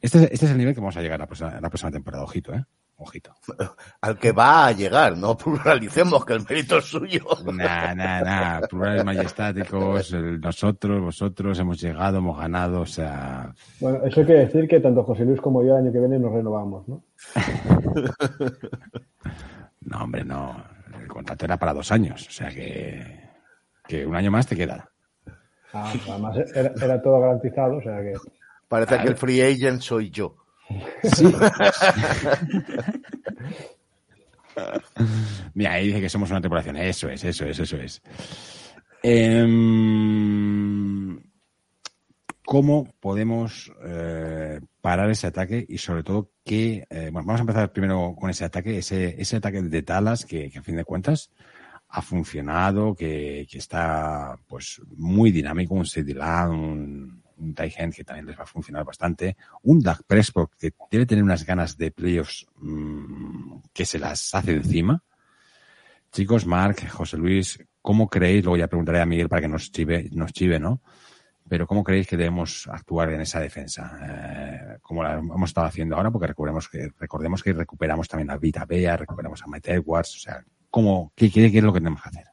este, este, es el nivel que vamos a llegar a la próxima, la próxima temporada, ojito, ¿eh? Ojito. Al que va a llegar, no pluralicemos, que el mérito es suyo. Nah, nah, nah. Plurales majestáticos, nosotros, vosotros hemos llegado, hemos ganado, o sea. Bueno, eso quiere decir que tanto José Luis como yo el año que viene nos renovamos, ¿no? no, hombre, no. El contrato era para dos años, o sea que, que un año más te queda. Ah, además era, era todo garantizado, o sea que. Parece que el free agent soy yo. Sí. Mira, ahí dice que somos una tripulación. Eso es, eso es, eso es. Em, ¿Cómo podemos eh, parar ese ataque y sobre todo qué... Eh, bueno, vamos a empezar primero con ese ataque, ese, ataque de Talas que, a fin de cuentas ha funcionado, que, está pues muy dinámico, un City un, un Tygen que también les va a funcionar bastante, un Doug Prescott que debe tener unas ganas de playoffs mmm, que se las hace encima. Chicos, Mark, José Luis, ¿cómo creéis? Luego ya preguntaré a Miguel para que nos chive, nos chive, ¿no? Pero ¿cómo creéis que debemos actuar en esa defensa? Eh, como la hemos estado haciendo ahora, porque recordemos que, recordemos que recuperamos también a Vita Bea, recuperamos a Mike Edwards, o sea, ¿cómo, qué, qué, qué es lo que tenemos que hacer?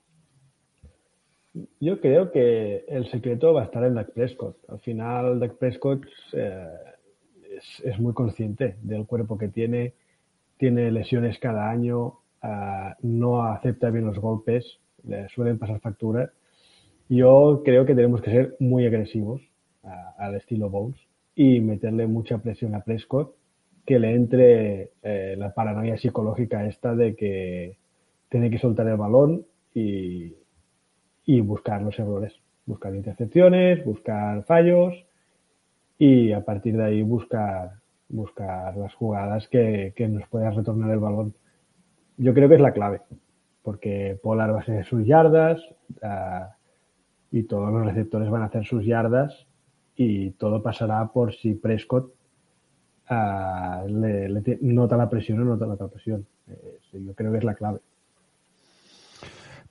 Yo creo que el secreto va a estar en Dak Prescott. Al final, Dak Prescott eh, es, muy consciente del cuerpo que tiene, tiene lesiones cada año, eh, no acepta bien los golpes, le suelen pasar facturas. Yo creo que tenemos que ser muy agresivos al estilo Bowles y meterle mucha presión a Prescott, que le entre eh, la paranoia psicológica esta de que tiene que soltar el balón y, y buscar los errores, buscar intercepciones, buscar fallos y a partir de ahí buscar, buscar las jugadas que, nos puedan retornar el balón. Yo creo que es la clave, porque Polar va a hacer sus yardas uh, y todos los receptores van a hacer sus yardas y todo pasará por si Prescott uh, le, nota la presión o nota la presión. Eh, yo creo que es la clave.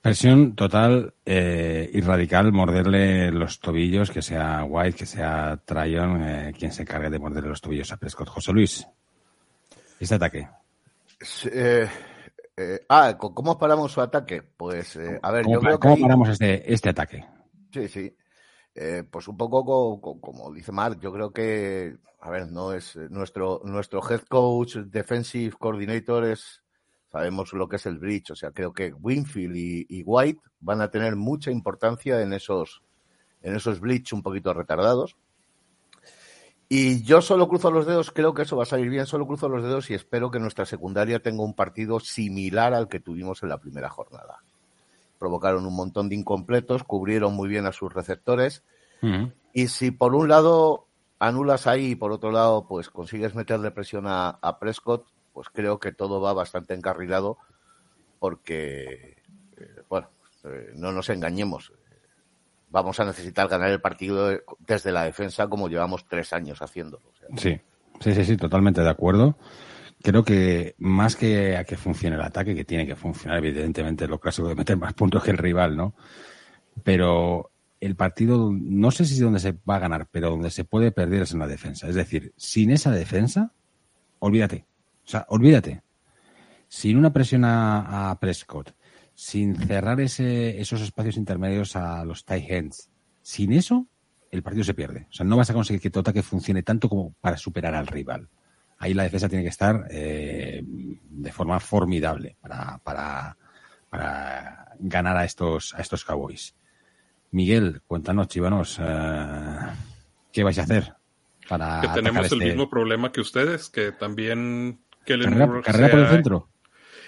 Presión total eh, y radical, morderle los tobillos, que sea White, que sea Tryon, eh, quien se encargue de morderle los tobillos a Prescott. José Luis, este ataque. Eh, ah, ¿cómo paramos su ataque? Pues, a ver, yo creo que. ¿Cómo paramos este, este ataque? Sí, sí. pues un poco como, dice Mark, yo creo que, a ver, no es nuestro, nuestro head coach, defensive coordinator es sabemos lo que es el bridge, o sea, creo que Winfield y, White van a tener mucha importancia en esos, en esos bridge un poquito retardados. Y yo solo cruzo los dedos, creo que eso va a salir bien, solo cruzo los dedos y espero que nuestra secundaria tenga un partido similar al que tuvimos en la primera jornada. Provocaron un montón de incompletos, cubrieron muy bien a sus receptores. Y si por un lado anulas ahí y por otro lado pues consigues meterle presión a Prescott, pues creo que todo va bastante encarrilado porque, eh, bueno, eh, no nos engañemos. vamos a necesitar ganar el partido desde la defensa como llevamos tres años haciéndolo. Sí, sí, sí, sí, totalmente de acuerdo. Creo que más que a que funcione el ataque, que tiene que funcionar, evidentemente, lo clásico de meter más puntos que el rival, ¿no? Pero el partido, no sé si es donde se va a ganar, pero donde se puede perder es en la defensa. Es decir, sin esa defensa, olvídate. O sea, olvídate. Sin una presión a, Prescott, sin cerrar ese, esos espacios intermedios a los tight ends, sin eso, el partido se pierde. O sea, no vas a conseguir que tu ataque funcione tanto como para superar al rival. Ahí la defensa tiene que estar eh, de forma formidable para, para, para ganar a estos, a estos Cowboys. Miguel, cuéntanos, chivanos, eh, ¿qué vais a hacer para que tenemos el este mismo problema que ustedes, que también que carrera, carrera por el centro.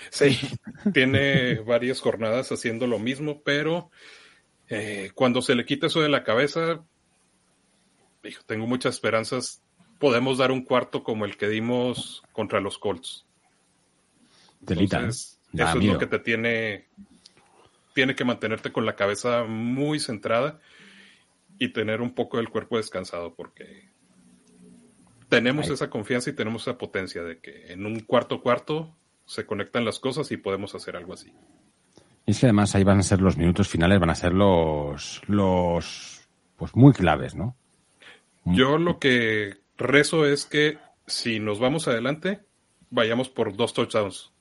Sí, tiene varias jornadas haciendo lo mismo, pero eh, cuando se le quita eso de la cabeza, tengo muchas esperanzas. Podemos dar un cuarto como el que dimos contra los Colts. Entonces, eso es lo que te tiene tiene que mantenerte con la cabeza muy centrada y tener un poco del cuerpo descansado porque tenemos esa confianza y tenemos esa potencia de que en un cuarto cuarto se conectan las cosas y podemos hacer algo así. Y es que además ahí van a ser los minutos finales, van a ser los, los, pues muy claves, ¿no? Yo lo que rezo es que si nos vamos adelante, vayamos por dos touchdowns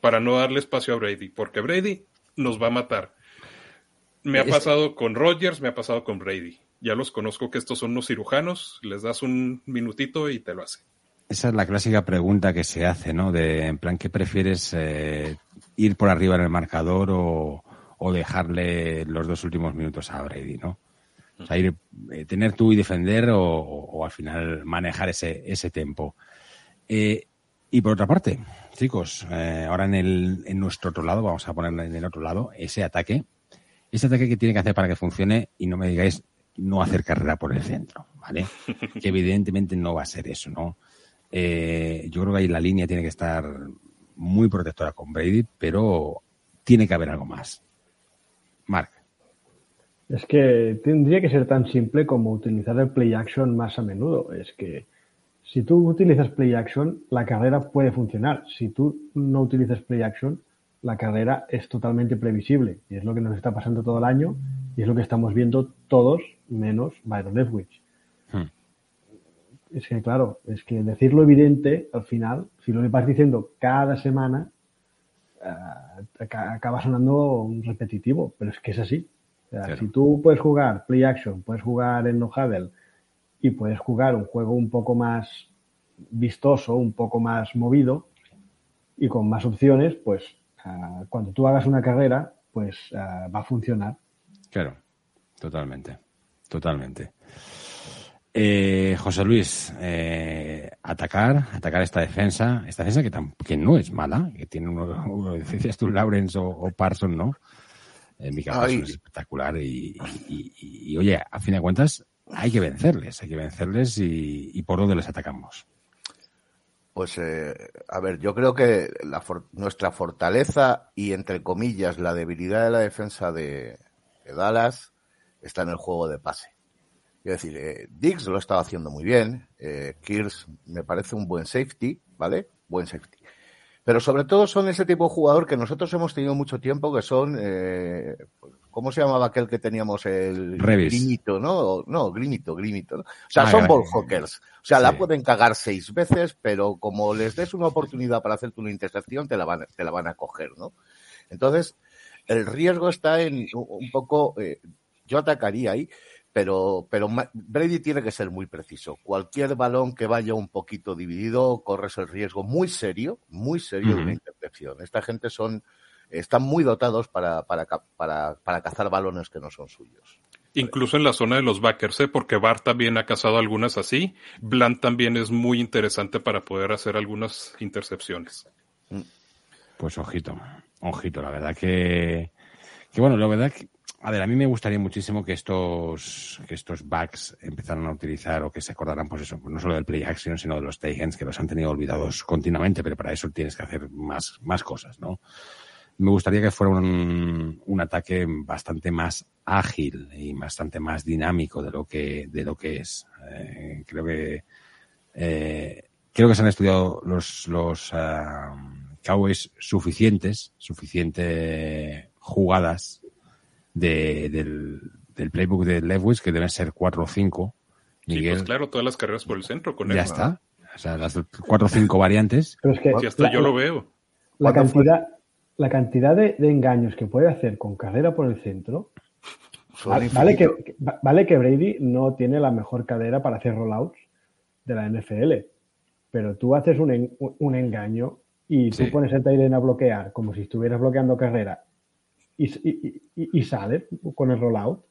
para no darle espacio a Brady, porque Brady nos va a matar. Me ha pasado con Rogers, me ha pasado con Brady. Ya los conozco que estos son unos cirujanos, les das un minutito y te lo hace. Esa es la clásica pregunta que se hace, ¿no? De, en plan, ¿qué prefieres eh, ir por arriba en el marcador o, dejarle los dos últimos minutos a Brady, ¿no? O sea, ir, eh, tener tú y defender o, al final manejar ese, ese tempo. Eh, y por otra parte, chicos, ahora en, el, en nuestro otro lado, vamos a poner en el otro lado, ese ataque, ese ataque que tiene que hacer para que funcione y no me digáis no hacer carrera por el centro, ¿vale? que evidentemente no va a ser eso, ¿no? Eh, yo creo que ahí la línea tiene que estar muy protectora con Brady, pero tiene que haber algo más. Mark. Es que tendría que ser tan simple como utilizar el play action más a menudo. Es que si tú utilizas play action, la carrera puede funcionar. Si tú no utilizas play action, la carrera es totalmente previsible. Y es lo que nos está pasando todo el año y es lo que estamos viendo todos, menos Byron Leftwich. Hmm. Es que, claro, es que decirlo evidente, al final, si lo vas diciendo cada semana, uh, acaba sonando repetitivo, pero es que es así. Si tú puedes jugar play action, puedes jugar en no huddle, y puedes jugar un juego un poco más vistoso, un poco más movido y con más opciones, pues ah, cuando tú hagas una carrera, pues ah, va a funcionar. Claro, totalmente, totalmente. Eh, José Luis, eh, atacar, atacar esta defensa, esta defensa que, que no es mala, que tiene uno, uno decías tú, Lawrence o, Parson, ¿no? En mi caso es espectacular y, y, oye, a fin de cuentas, hay que vencerles, hay que vencerles y, por dónde les atacamos. Pues, eh, a ver, yo creo que nuestra fortaleza y, entre comillas, la debilidad de la defensa de, Dallas está en el juego de pase. Es decir, eh, Diggs lo estaba haciendo muy bien, eh, me parece un buen safety, ¿vale? Buen safety. Pero sobre todo son ese tipo de jugador que nosotros hemos tenido mucho tiempo, que son, eh, ¿cómo se llamaba aquel que teníamos? El Grimito, ¿no? No, Grimito, Grimito. O sea, ah, son ball hawkers. O sea, la pueden cagar seis veces, pero como les des una oportunidad para hacerte una intercepción, te la van, te la van a coger, ¿no? Entonces, el riesgo está en un poco, eh, yo atacaría ahí, pero, pero Brady tiene que ser muy preciso. Cualquier balón que vaya un poquito dividido, corres el riesgo muy serio, muy serio de una intercepción. Esta gente son, están muy dotados para, para, para, para cazar balones que no son suyos. Incluso en la zona de los backers, ¿eh? porque Bart también ha cazado algunas así. Bland también es muy interesante para poder hacer algunas intercepciones. Mm. Pues ojito, ojito, la verdad que, que bueno, la verdad que a ver, a mí me gustaría muchísimo que estos, que estos backs empezaran a utilizar o que se acordaran, pues eso, no solo del play action, sino de los Tayhens, que los han tenido olvidados continuamente, pero para eso tienes que hacer más, más cosas, ¿no? Me gustaría que fuera un, un ataque bastante más ágil y bastante más dinámico de lo que, de lo que es. Eh, creo que eh, creo que se han estudiado los, los uh, Cowboys suficientes, suficientes jugadas de, del, del playbook de Lewis, que deben ser cuatro o cinco. Miguel, sí, pues claro, todas las carreras por el centro con él. Ya está. O sea, las cuatro o cinco variantes. Pero es que si hasta la, yo lo veo. La cantidad, la cantidad de, de, engaños que puede hacer con carrera por el centro. Vale, vale, que, vale que Brady no tiene la mejor cadera para hacer rollouts de la NFL, pero tú haces un, en, un engaño y tú sí. pones el Tyren a bloquear como si estuvieras bloqueando carrera y, y, y, y sales con el rollout.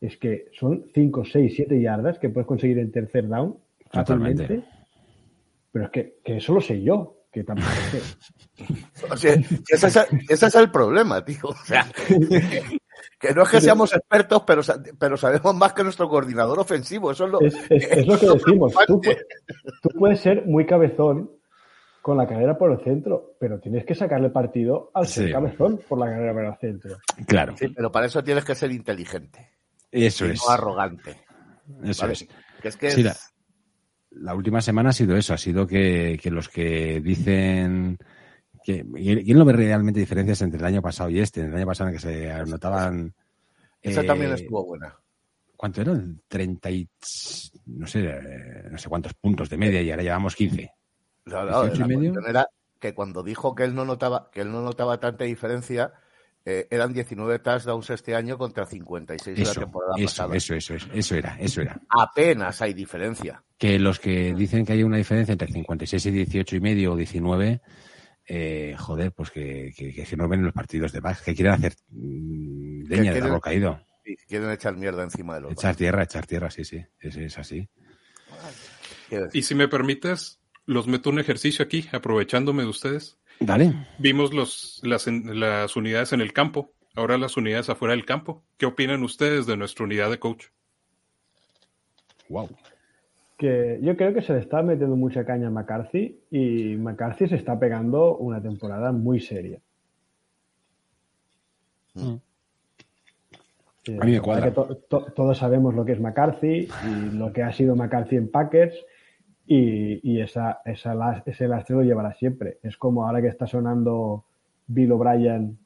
Es que son 5, 6, 7 yardas que puedes conseguir en tercer down fácilmente. Pero es que, que, eso lo sé yo, que tampoco sé. o sea, ese, es, ese es el problema, tío. O sea, que no es que seamos expertos, pero, pero sabemos más que nuestro coordinador ofensivo. Eso es lo, es, es, es lo que decimos. Tú, tú, puedes ser muy cabezón con la carrera por el centro, pero tienes que sacarle partido al ser cabezón por la carrera por el centro. Claro. Sí, pero para eso tienes que ser inteligente. Eso y es. No arrogante. Eso ¿vale? es. Que es que sí, la, la, última semana ha sido eso, ha sido que, que los que dicen que ¿quién no ve realmente diferencias entre el año pasado y este? En el año pasado en que se anotaban. Esa eh, también estuvo buena. ¿Cuánto eran? 30 y no sé, no sé cuántos puntos de media y ahora llevamos 15. La y medio? era que cuando dijo que él no notaba, que él no notaba tanta diferencia, eh, eran 19 touchdowns este año contra 56 eso, de la temporada eso, pasada. Eso, eso, eso, eso era, eso era. Apenas hay diferencia. Que los que dicen que hay una diferencia entre 56 y 18 y medio o 19, eh, joder, pues que, que, que, no ven los partidos de Bax, que quieren hacer mmm, leña de árbol caído. Sí, quieren echar mierda encima de los Echar tierra, echar tierra, sí, sí, es, es así. Y si me permites, los meto un ejercicio aquí, aprovechándome de ustedes. Dale. Vimos los, las, las unidades en el campo, ahora las unidades afuera del campo. ¿Qué opinan ustedes de nuestra unidad de coach? Wow. Que yo creo que se le está metiendo mucha caña a McCarthy y McCarthy se está pegando una temporada muy seria. Mm. a mí me cuadra. To, todos sabemos lo que es McCarthy y lo que ha sido McCarthy en Packers y, y esa, esa, ese lastre lo llevará siempre. Es como ahora que está sonando Bill O'Brien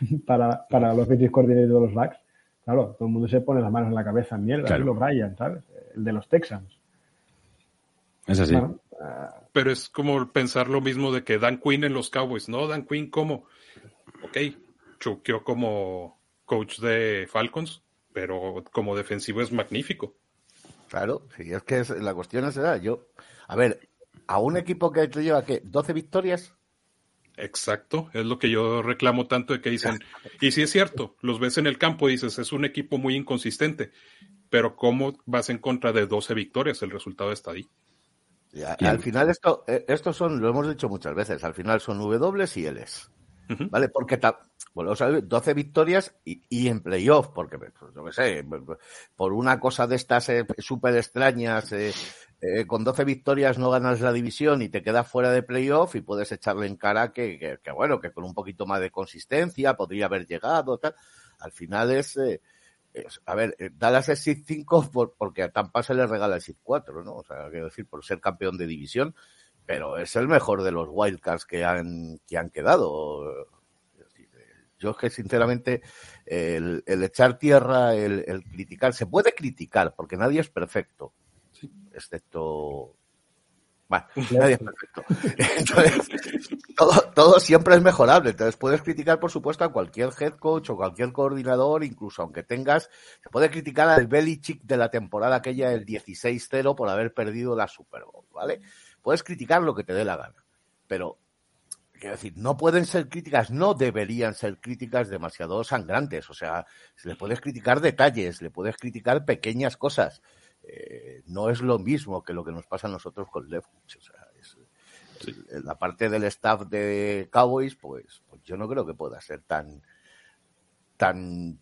para, para los offensive coordinators de los Bucks. Claro, todo el mundo se pone las manos en la cabeza. Mierda, Claro. Bill O'Brien, ¿sabes? El de los Texans. Es así. Bueno, Pero es como pensar lo mismo de que Dan Quinn en los Cowboys. No, Dan Quinn como, ok, choqueó como coach de Falcons, pero como defensivo es magnífico. Claro, sí, es que es, la cuestión es esa. Yo, a ver, a un equipo que te lleva, ¿qué? ¿12 victorias? Exacto, es lo que yo reclamo tanto de que dicen, y si es cierto, los ves en el campo y dices, es un equipo muy inconsistente, pero ¿cómo vas en contra de 12 victorias? El resultado está ahí. Al final esto, eh, estos son, lo hemos dicho muchas veces, al final son W y Ls. Ujú. ¿Vale? Porque ta- sea, 12 victorias y, en playoff, porque, pues, yo qué sé, por una cosa de estas eh, súper extrañas, eh, eh, con 12 victorias no ganas la división y te quedas fuera de playoff y puedes echarle en cara que, que, bueno, que con un poquito más de consistencia podría haber llegado, tal. Al final es, eh, a ver, Dallas es SID 5 por, porque a Tampa se le regala el SID 4, ¿no? O sea, quiero decir, por ser campeón de división, pero es el mejor de los Wildcards que han, que han quedado. Yo es que sinceramente el, el echar tierra, el, el criticar, se puede criticar porque nadie es perfecto, excepto... Bueno, nadie es perfecto. Entonces, todo, todo siempre es mejorable. Entonces puedes criticar, por supuesto, a cualquier head coach o cualquier coordinador, incluso aunque tengas, se puede criticar al Belichick de la temporada aquella del 16-0 por haber perdido la Super Bowl, ¿vale? Puedes criticar lo que te dé la gana, pero quiero decir, no pueden ser críticas, no deberían ser críticas demasiado sangrantes. O sea, se le puedes criticar detalles, le puedes criticar pequeñas cosas. Eh, no es lo mismo que lo que nos pasa a nosotros con Leftwich. O sea, es, Sí. el- la parte del staff de Cowboys, pues, pues yo no creo que pueda ser tan, tan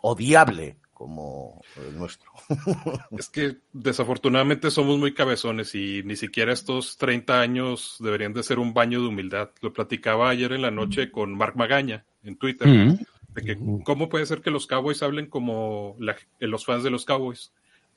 odiable como el nuestro. Es que desafortunadamente somos muy cabezones y ni siquiera estos 30 años deberían de ser un baño de humildad. Lo platicaba ayer en la noche con Mark Magaña en Twitter. Mm. De que, ¿cómo puede ser que los Cowboys hablen como la- los fans de los Cowboys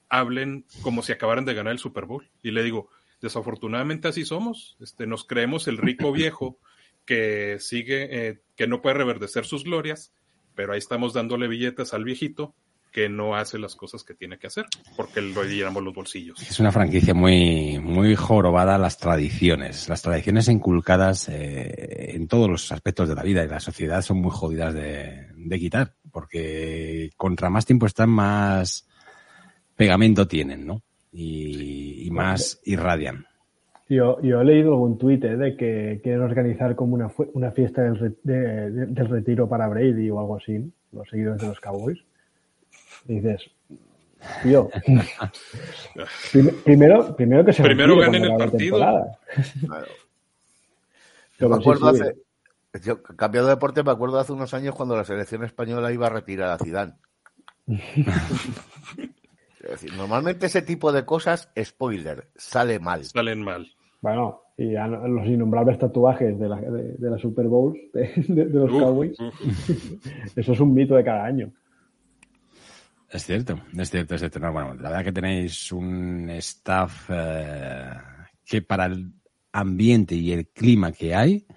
hablen como si acabaran de ganar el Super Bowl? Y le digo, desafortunadamente así somos. Este, nos creemos el rico viejo que sigue, eh, que no puede reverdecer sus glorias, pero ahí estamos dándole billetes al viejito que no hace las cosas que tiene que hacer, porque lo llenamos los bolsillos. Es una franquicia muy, muy jorobada a las tradiciones. Las tradiciones inculcadas eh, en todos los aspectos de la vida y la sociedad son muy jodidas de, de quitar, porque contra más tiempo están, más pegamento tienen, ¿no? Y, y más irradian. Yo, yo he leído algún tuit eh, de que quieren organizar como una, fiesta del, re- de- de- del retiro para Brady o algo así, los seguidores de los Cowboys. Y dices, tío, prim- primero, primero que se Primero ganen el partido. temporada. Claro. Pero me acuerdo sí, hace, yo, cambiando de deporte, me acuerdo hace unos años cuando la selección española iba a retirar a Zidane. Es decir, normalmente ese tipo de cosas, spoiler, sale mal. Salen mal. Bueno, y los innombrables tatuajes de la, de, de la Super Bowl de, de- de los Uf, Cowboys, uf. eso es un mito de cada año. Es cierto, es cierto, es cierto. No, bueno, la verdad que tenéis un staff eh, que para el ambiente y el clima que hay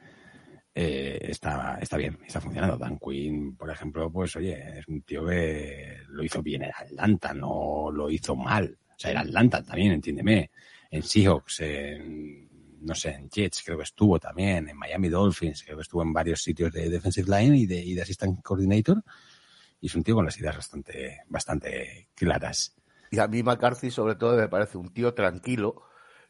eh, está, está bien, está funcionando. Dan Quinn, por ejemplo, pues oye, es un tío que lo hizo bien en Atlanta, no lo hizo mal. O sea, era Atlanta también, entiéndeme. En Seahawks, en, no sé, en Jets creo que estuvo también, en Miami Dolphins, creo que estuvo en varios sitios de defensive line y de, y de assistant coordinator y es un tío con las ideas bastante, bastante claras. Y a mí McCarthy, sobre todo, me parece un tío tranquilo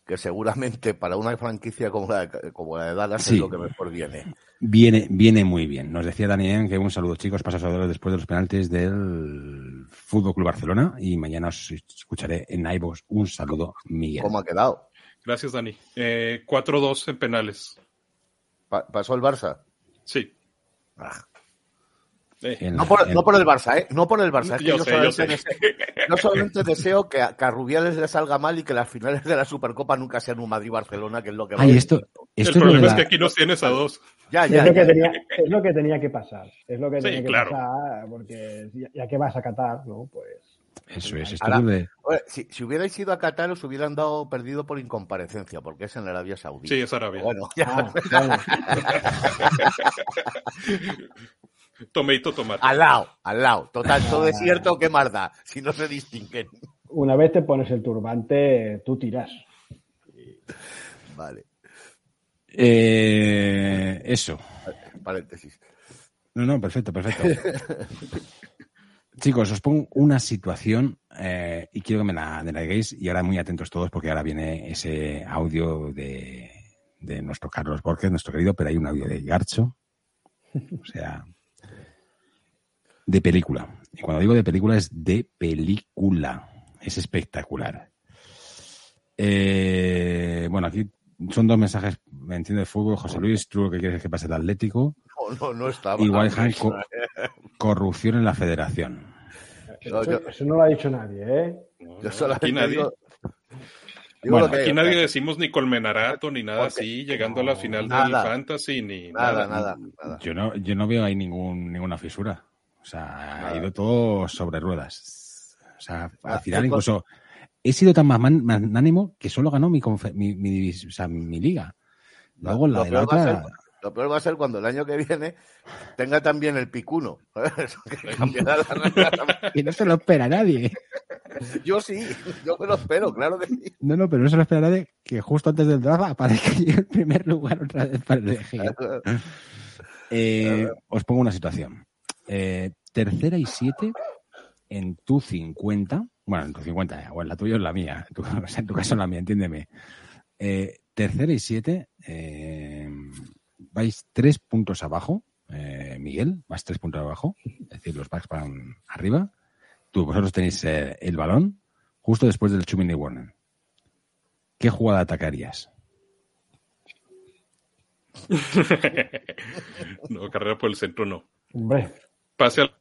que seguramente para una franquicia como la de, como la de Dallas Sí. es lo que mejor viene. Viene, viene muy bien. Nos decía Daniel que un saludo chicos, pasos después de los penaltis del Fútbol Club Barcelona y mañana os escucharé en iVoox. Un saludo, Miguel. ¿Cómo ha quedado? Gracias, Dani. Eh, 4-2 en penales. Pa- ¿Pasó el Barça? Sí. Ah. Eh, No por, en- no por el Barça, ¿eh? No por el Barça. Es que Yo yo, sé, yo solamente sé. deseo, yo solamente deseo que a, que a Rubiales le salga mal y que las finales de la Supercopa nunca sean un Madrid-Barcelona, que es lo que va Ay, a- esto, el esto es de problema es que aquí nos tienes a dos. Ya, Es ya, lo, que tenía, es lo que tenía que pasar. Es lo que Sí, tenía que claro. pasar, porque ya, ya que vas a Qatar, ¿no? Pues Eso es, esto Ahora- de- si, si hubierais ido a Qatar os hubieran dado perdido por incomparecencia, porque es en Arabia Saudí. Sí, es Arabia. Bueno, ya. ah, bueno, Tomeito tomate. Al lado, al lado. Total, todo es cierto, ¿qué más da? Si no se distinguen. una vez te pones el turbante, tú tiras. Vale, Eh, eso. paréntesis. No, no, perfecto, perfecto. Chicos, os pongo una situación eh, y quiero que me la, me la digáis y ahora muy atentos todos porque ahora viene ese audio de, de nuestro Carlos Borges, nuestro querido, pero hay un audio de Garcho. O sea, de película. Y cuando digo de película es de película. Es espectacular. Eh, bueno, aquí son dos mensajes, me entiendo, de fútbol. José Luis, tú lo que quieres es que pase el Atlético. No, no, no estaba. Igual Han, co- corrupción en la federación. Eso, yo- eso no lo ha dicho nadie, ¿eh? No, Yo solamente aquí nadie, digo- digo Bueno, lo que- aquí nadie decimos ni colmenarato ni nada Porque- así, llegando a la final del nada. fantasy ni Nada, nada. nada, nada. Yo no, yo no veo ahí ningún, ninguna fisura. O sea, ha ido todo sobre ruedas. O sea, al final incluso he sido tan magnánimo que solo ganó mi, mi, mi o sea, mi liga. Luego la Lo de la peor va a otra... ser- Lo peor va a ser cuando el año que viene tenga también el picuno. Que la. Que no se lo espera nadie. Yo sí, yo me lo espero, claro que sí. No, no, pero no se lo espera nadie que justo antes del draft aparezca en primer lugar otra vez para elegir. Eh, os pongo una situación. Eh, tercera y siete en tu 50. Bueno, en tu 50, eh, o en la tuya o en la mía. En tu, o sea, en tu caso en la mía, entiéndeme. Eh, tercera y siete, eh, vais tres puntos abajo. Eh, Miguel, vas tres puntos abajo. Es decir, los backs van arriba. Tú, vosotros tenéis eh, el balón justo después del Chumini Warner. ¿Qué jugada atacarías? no, carrera por el centro no. Hombre, Pase al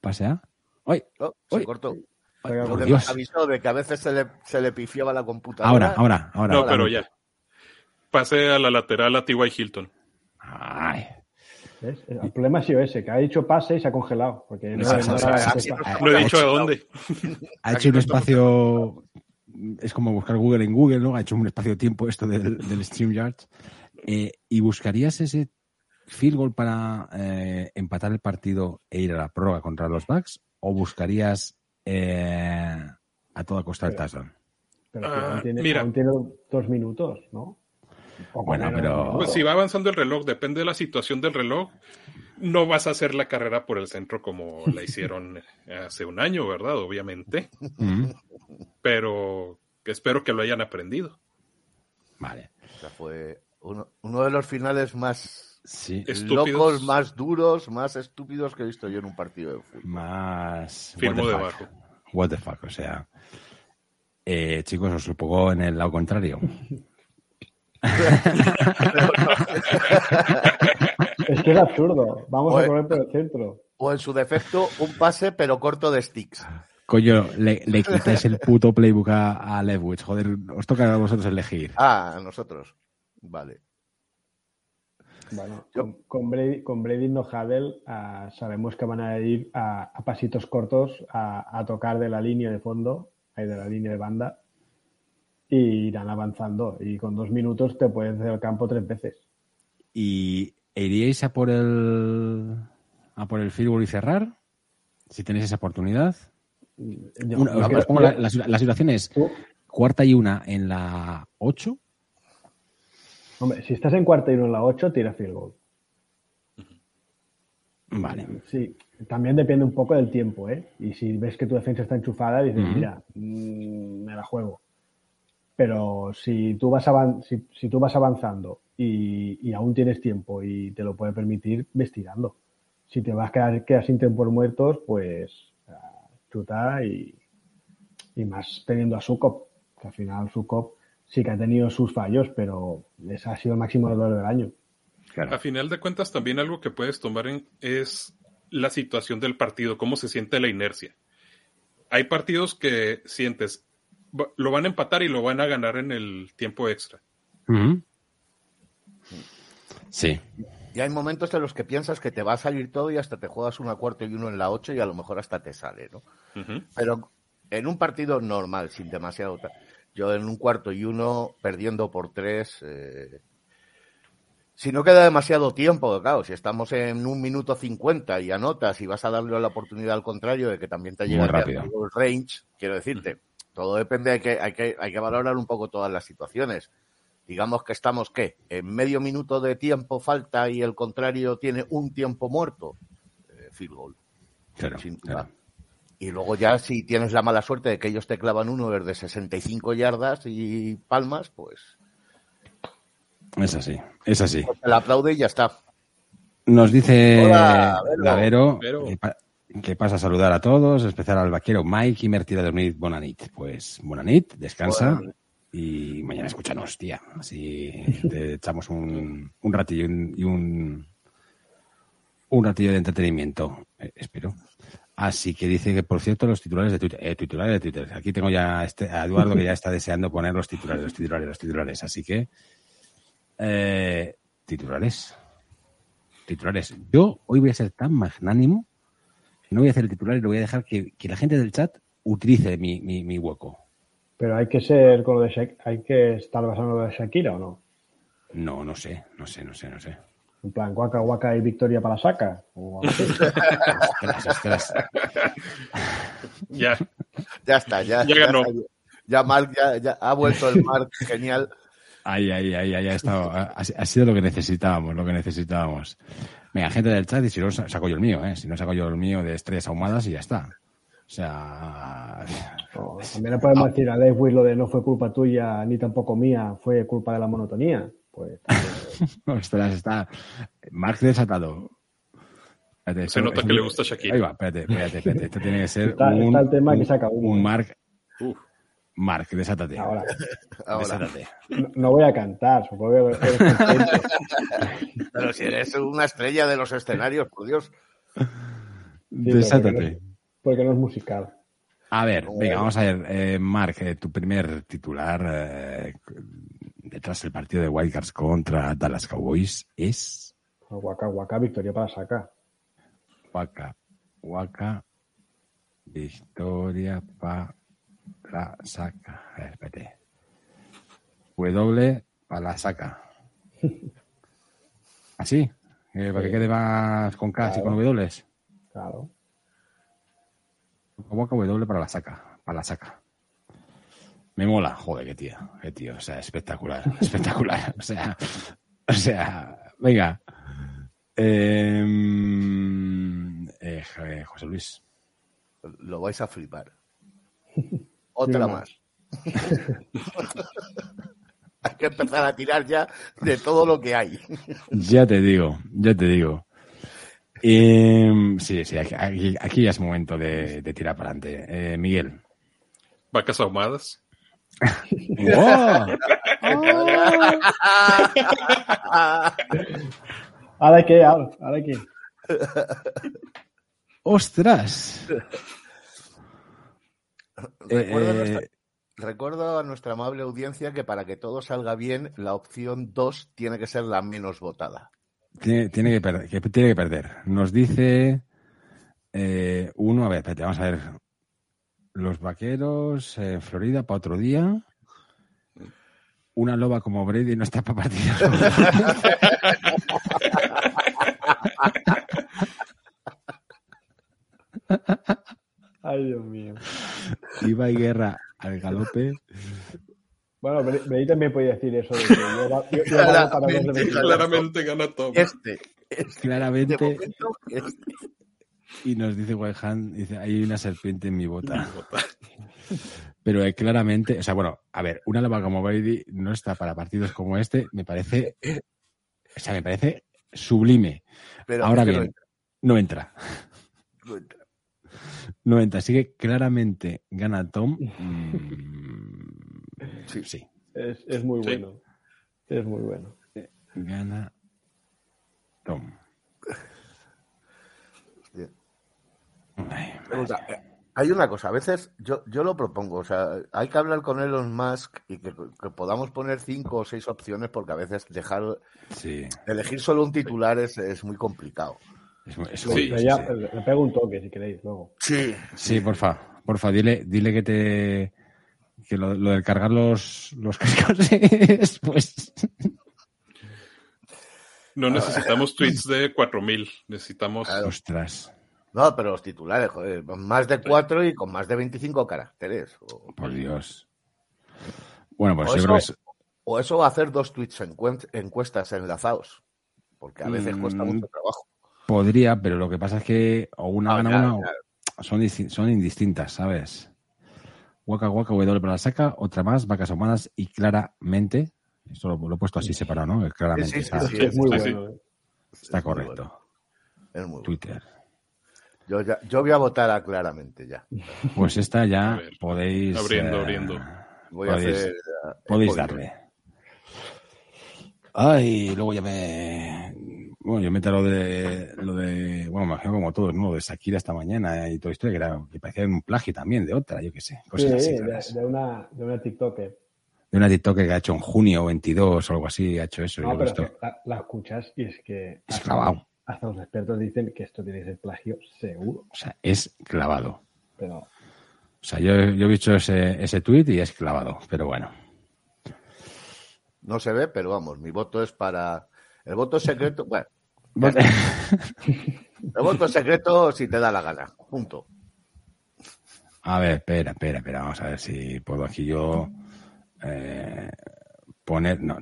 ¿Pase a? ¡Ay! Oh, se cortó. Lo por Dios. avisó de que a veces se le, se le pifiaba la computadora. Ahora, ahora, ahora. No, ahora. pero ya. Pase a la lateral a T.Y. Hilton. Ay. El problema ha sido ese, que ha dicho pase y se ha congelado. Porque no, he dicho de dónde. Ha hecho un espacio. Es como buscar Google en Google, ¿no? Ha hecho un espacio-tiempo esto del, del StreamYard. Eh, ¿Y buscarías ese field goal para eh, empatar el partido e ir a la prórroga contra los Bucks? ¿O buscarías eh, a toda costa el touchdown? Pero ah, tiene, mira. tiene dos minutos, ¿no? Bueno, pero. Pues si va avanzando el reloj, depende de la situación del reloj. No vas a hacer la carrera por el centro como la hicieron hace un año, ¿verdad? Obviamente. Pero espero que lo hayan aprendido. Vale. O sea, fue uno, de los finales más locos, más duros, más estúpidos que he visto yo en un partido de fútbol. Más. Firmo debajo. What the fuck, o sea. Eh, chicos, os supongo en el lado contrario. es que es absurdo. Vamos a correr por el centro. O en su defecto, un pase pero corto de sticks. Coño, le, le quitáis el puto playbook a, a Lewis. Joder, os toca a vosotros elegir. Ah, a nosotros. Vale. Bueno, con, Brady, con Brady no Hadel ah, sabemos que van a ir a, pasitos cortos a, a, tocar de la línea de fondo, de la línea de banda, y irán avanzando. Y con dos minutos te puedes hacer el campo tres veces. ¿Y iríais a por el a por el field y cerrar? Si tenéis esa oportunidad. la, situación es cuarta y una en la 8. Hombre, si estás en cuarta y una en la 8, tira field goal. Vale. Sí, también depende un poco del tiempo, ¿eh? Y si ves que tu defensa está enchufada, dices, mira, mm, me la juego. Pero si tú vas, si, tú vas avanzando y, aún tienes tiempo y te lo puede permitir, ves tirando. Si te vas a quedar, quedar sin tiempo muertos, pues chuta y, y más teniendo a Sukop, que al final Sukop sí que ha tenido sus fallos, pero ese ha sido el máximo dolor del año. A final de cuentas, también algo que puedes tomar en, es la situación del partido, cómo se siente la inercia. Hay partidos que sientes, lo van a empatar y lo van a ganar en el tiempo extra. Sí. Y hay momentos en los que piensas que te va a salir todo y hasta te juegas una cuarta y uno en la ocho y a lo mejor hasta te sale, ¿no? Pero en un partido normal, sin demasiado... Yo en un cuarto y uno perdiendo por tres... Eh, si no queda demasiado tiempo, claro, si estamos en un minuto cincuenta y anotas y vas a darle la oportunidad al contrario de que también te llegue el range, quiero decirte, todo depende, hay que, hay, que, hay que valorar un poco todas las situaciones. Digamos que estamos, ¿qué? En medio minuto de tiempo falta y el contrario tiene un tiempo muerto. Eh, field goal. Y luego ya si tienes la mala suerte de que ellos te clavan uno desde 65 yardas y palmas, pues... Es así, es así. Pues te la aplaude y ya está. Nos dice Lavero, que pasa a saludar a todos, especial al vaquero Mike y Mertira de dormir Bonanit. Pues Bonanit, descansa y mañana escúchanos, tía. Así te echamos un, un ratillo y un, un ratillo de entretenimiento, eh, espero. Así que dice que, por cierto, los titulares de Twitter, eh, titulares de Twitter. Aquí tengo ya este, a Eduardo que ya está deseando poner los titulares, los titulares, los titulares. Así que, eh, titulares. Titulares. Yo hoy voy a ser tan magnánimo no voy a hacer el titular y lo voy a dejar que, la gente del chat utilice mi, mi, hueco. Pero hay que ser con lo de Shakira, hay que estar basado en lo de Shakira o no? No, no sé, no sé, no sé, no sé. En plan, guaca, guaca y victoria para saca. ya. Ya está, ya. Ya ganó. Ya, Mark, ya, ha vuelto el Mark, genial. Ay, ay, ay, ay, ha, estado, ha, sido lo que necesitábamos, lo que necesitábamos. Venga, gente del chat, y si no, saco yo el mío, ¿eh? Si no, saco yo el mío de estrellas ahumadas y ya está. O sea... También le podemos decir a Lewis lo de no fue culpa tuya ni tampoco mía, fue culpa de la monotonía. Pues... Ostras, está... Mark desatado. Se nota que le gusta Shakira. Ahí va, espérate, espérate, espérate. Esto tiene que ser está, un, está el tema que saca uno. un Mark... Mark, desátate. Ahora. Desátate. No, voy a cantar, supongo que Pero si eres una estrella de los escenarios, por Dios. desátate. Porque no, es musical. A ver, venga, vamos a ver. Eh, Mark, eh, tu primer titular eh, detrás del partido de Wildcards contra Dallas Cowboys es. Huaca, Huaca, victoria para saca. Huaca, Huaca, victoria para saca. A ver, espérate. W para la saca. ¿Así? Eh, para que quede más con K y con W. Claro. Huaca W para la saca. Para la saca. Me mola, joder, qué tío, qué tío, o sea, espectacular, espectacular, o sea, o sea, venga. Eh, eh, José Luis. Lo vais a flipar. Otra más. hay que empezar a tirar ya de todo lo que hay. ya te digo, ya te digo. Eh, sí, sí, aquí, aquí, ya es momento de, de tirar para adelante. Eh, Miguel. Vacas ahumadas. ¿Ahora qué? ¿Ahora qué? ¡Ostras! Eh, recuerdo, a nuestra amable audiencia que para que todo salga bien, la opción 2 tiene que ser la menos votada. Tiene, que, perder, tiene que perder. Nos dice eh, uno, a ver, espérate, vamos a ver. Los vaqueros, en Florida, para otro día. Una loba como Brady no está para partidos. Ay, Dios mío. Iba y guerra al galope. Bueno, Brady también podía decir eso. De que yo, yo, claramente, claramente gana todo. Este, este. Claramente. Este. Y nos dice Wayhan, dice, hay una serpiente en mi bota. Pero eh, claramente, o sea, bueno, a ver, una lava como Brady no está para partidos como este, me parece, o sea, me parece sublime. Pero Ahora bien, no entra. No entra. No entra. Así que claramente gana Tom. Mm, sí. sí. Es, es, muy bueno. Es muy bueno. Gana Tom. Eh, hay una cosa, a veces yo, yo lo propongo, o sea, hay que hablar con Elon Musk y que, podamos poner cinco o seis opciones porque a veces dejar elegir solo un titular es, es muy complicado. sí, Le pego un toque si queréis luego. Sí, sí, porfa, porfa, dile, dile que te que lo, lo de cargar los, los cascos es pues no necesitamos tweets de 4000, necesitamos ostras. No, pero los titulares, joder, más de cuatro y con más de 25 caracteres. Por Dios. Bueno, pues o yo eso, O eso va a hacer dos tweets encuestas enlazados, porque a veces cuesta mucho mm, trabajo. Podría, pero lo que pasa es que o una ah, gana una son, son indistintas, ¿sabes? Waka Waka W para la saca, otra más, vacas humanas y claramente, esto lo, he puesto así separado, ¿no? Claramente está, es muy bueno. Está correcto. Es muy Twitter. Yo, ya, yo voy a votar a claramente ya. Pues esta ya podéis. Abriendo, eh, abriendo. Voy a hacer, eh, podéis darle. Ay, luego ya me. Bueno, yo me lo de. Lo de. Bueno, me imagino como todos, ¿no? Lo de Shakira esta mañana y toda la historia, que, era, que parecía un plagio también de otra, yo qué sé. Cosas sí, de, una, de una TikToker. De una TikToker que ha hecho en junio 22 o algo así, ha hecho eso. No, pero la, la, escuchas y es que. Es clavado hasta los expertos dicen que esto tiene que ser plagio seguro. O sea, es clavado. Pero... O sea, yo, yo he visto ese, ese tuit y es clavado, pero bueno. No se ve, pero vamos, mi voto es para... El voto secreto, bueno. el voto secreto si te da la gana, punto. A ver, espera, espera, espera, vamos a ver si puedo aquí yo eh, poner... No,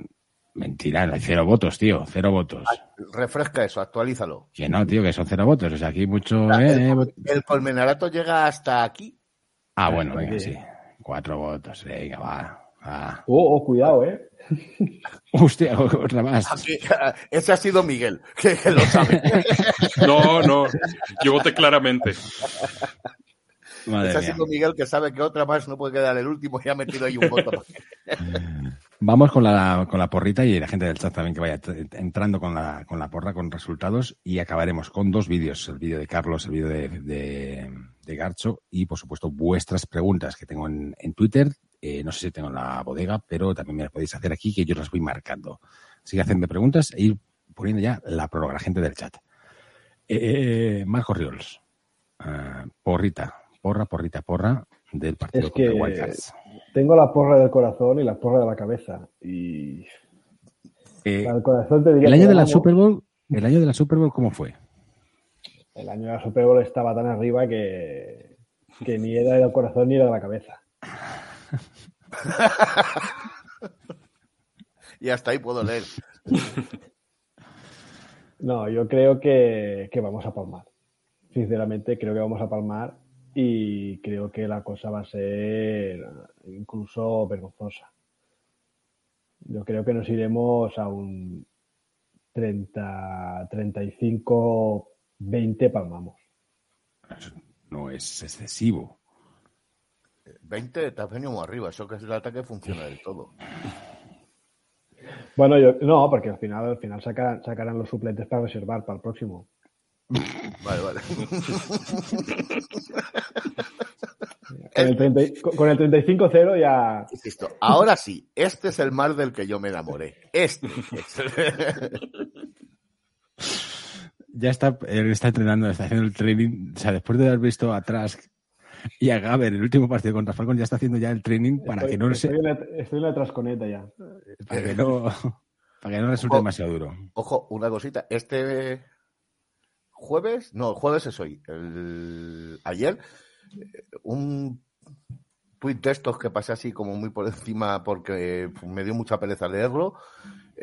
Mentira, hay cero votos, tío, cero votos. Refresca eso, actualízalo. Que no, tío, que son cero votos. O sea, aquí mucho. Eh, el, colmenarato llega hasta aquí. Ah, bueno, venga, sí. Cuatro votos, venga, va. Oh, oh, cuidado, eh. Hostia, otra más. ese ha sido Miguel, que, lo sabe. no, no, yo voté claramente. Ha sido Miguel, que sabe que otra más no puede quedar el último y ha metido ahí un voto. Vamos con la, con la porrita y la gente del chat también que vaya entrando con la, con la porra, con resultados y acabaremos con dos vídeos, el vídeo de Carlos, el vídeo de, de, Garcho y por supuesto vuestras preguntas que tengo en, en Twitter. Eh, no sé si tengo en la bodega, pero también me las podéis hacer aquí que yo las voy marcando. Así que hacedme preguntas e ir poniendo ya la prórroga, la gente del chat. Eh, Marco Riols, eh, porrita, porra, porrita, porra del partido Es que contra Wildcats. tengo la porra del corazón y la porra de la cabeza. Y Eh, corazón te diría el que año de la. Super Bowl, el año de la Super Bowl, ¿cómo fue? El año de la Super Bowl estaba tan arriba que, que ni era del corazón ni era de la cabeza. Y hasta ahí puedo leer. No, yo creo que, que vamos a palmar. Sinceramente, creo que vamos a palmar y creo que la cosa va a ser incluso vergonzosa. Yo creo que nos iremos a un 30, 35, 20 palmamos. No es excesivo. 20 te has venido muy arriba. Eso que es el ataque funciona del todo. Bueno, yo, no, porque al final, al final sacarán, sacarán los suplentes para reservar para el próximo. Vale, vale. Con el, 30 y- con el 35-0 ya. Insisto, ahora sí, este es el mar del que yo me enamoré. Este. Ya está, él está entrenando, está haciendo el training. O sea, después de haber visto a Trask y a Gaber el último partido contra Falcon, ya está haciendo ya el training para estoy, que no estoy se, en la, estoy en la trasconeta ya. para que no, para que no resulte Ojo. demasiado duro. Ojo, una cosita. Este jueves, no, el jueves es hoy. El, ayer, eh, un tuit de estos que pasé así como muy por encima porque me dio mucha pereza leerlo.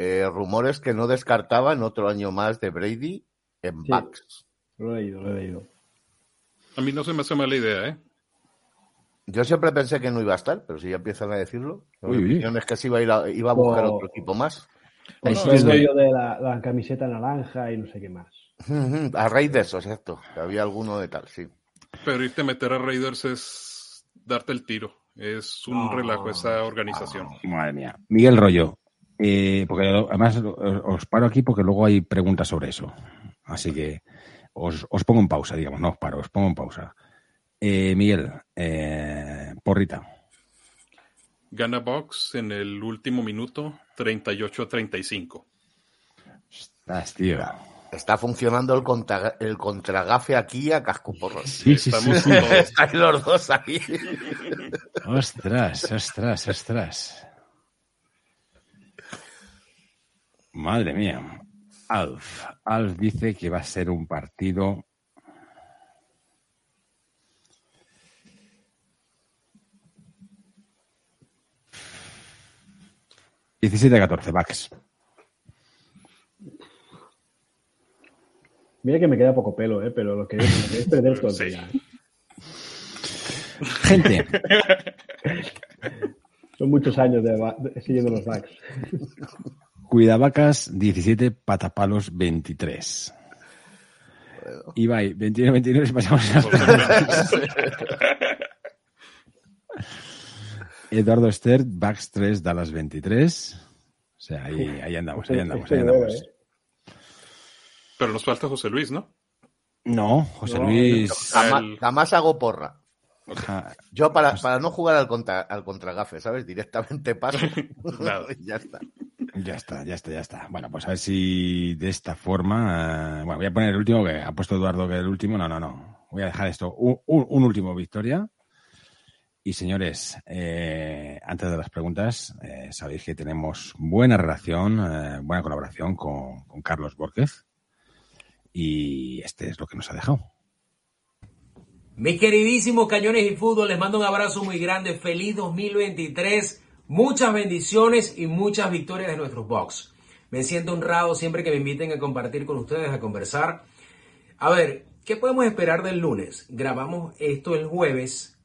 eh, rumores que no descartaban otro año más de Brady en Sí. backs. Lo he leído, lo he leído. A mí no se me hace mala idea, ¿eh? Yo siempre pensé que no iba a estar, pero si ya empiezan a decirlo, Uy, uy. mi opinión es que se iba a, ir a, iba a buscar Oh. otro equipo más. Sí que el es de- rollo de la, la camiseta naranja y no sé qué más. A raíz de eso, exacto. que había alguno de tal, sí. Pero irte a meter a Raiders es darte el tiro. Es un relajo esa organización. Madre mía. Miguel Rollo, eh, porque además os, os paro aquí porque luego hay preguntas sobre eso. Así que os, os pongo en pausa, digamos, no os paro, os pongo en pausa. Eh, Miguel, eh, porrita. Gana Box en el último minuto 38 a 35. Estás, tío. Está funcionando el, contra, el contragafe aquí a casco porro. Sí, sí, sí, Estamos sí. Estáis los dos ahí. Ostras, ostras, ostras. Madre mía. Alf. Alf dice que va a ser un partido. Diecisiete a 14, Max. Mira que me queda poco pelo, ¿eh? pero lo que es, es perder todo el Sí. día, ¿eh? Gente, Son muchos años de, siguiendo los backs. Cuidavacas 17, Patapalos 23. Ibai, 21-29 y pasamos a Eduardo Stern, Bax 3, Dallas 23. O sea, ahí, ahí andamos, ahí andamos, ahí Este bebé, andamos. Pero nos falta José Luis, ¿no? No, José No, Luis. Jamás, hago porra. Yo para, para no jugar al, contra, al contragafe, ¿sabes? Directamente paso. Y ya está. Ya está, ya está, ya está. Bueno, pues a ver si de esta forma. eh, bueno, voy a poner el último, que ha puesto Eduardo que el último. No, no, no. Voy a dejar esto. Un, un- un último victoria. Y señores, eh, antes de las preguntas, eh, sabéis que tenemos buena relación, eh, buena colaboración con, con Carlos Borquez. Y este es lo que nos ha dejado. Mis queridísimos cañones y fútbol, les mando un abrazo muy grande. Feliz 2023. Muchas bendiciones y muchas victorias de nuestros box. Me siento honrado siempre que me inviten a compartir con ustedes, a conversar. A ver, ¿qué podemos esperar del lunes? Grabamos esto el jueves.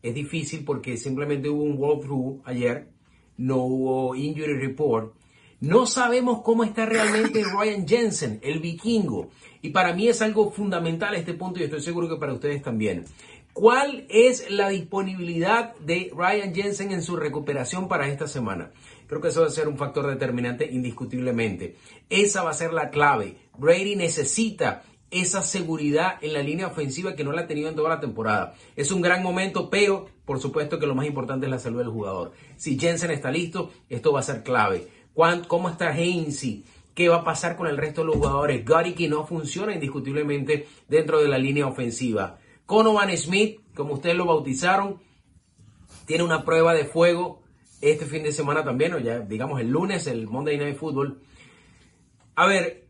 Es difícil porque simplemente hubo un walkthrough ayer. No hubo injury report. No sabemos cómo está realmente Ryan Jensen, el vikingo. Y para mí es algo fundamental este punto y estoy seguro que para ustedes también. ¿Cuál es la disponibilidad de Ryan Jensen en su recuperación para esta semana? Creo que eso va a ser un factor determinante indiscutiblemente. Esa va a ser la clave. Brady necesita esa seguridad en la línea ofensiva que no la ha tenido en toda la temporada. Es un gran momento, pero por supuesto que lo más importante es la salud del jugador. Si Jensen está listo, esto va a ser clave. ¿Cuán- ¿Cómo está Hainsey? ¿Qué va a pasar con el resto de los jugadores? Que no funciona indiscutiblemente dentro de la línea ofensiva. Conovan Smith, como ustedes lo bautizaron, tiene una prueba de fuego este fin de semana también, o ya digamos el lunes, el Monday Night Football. A ver,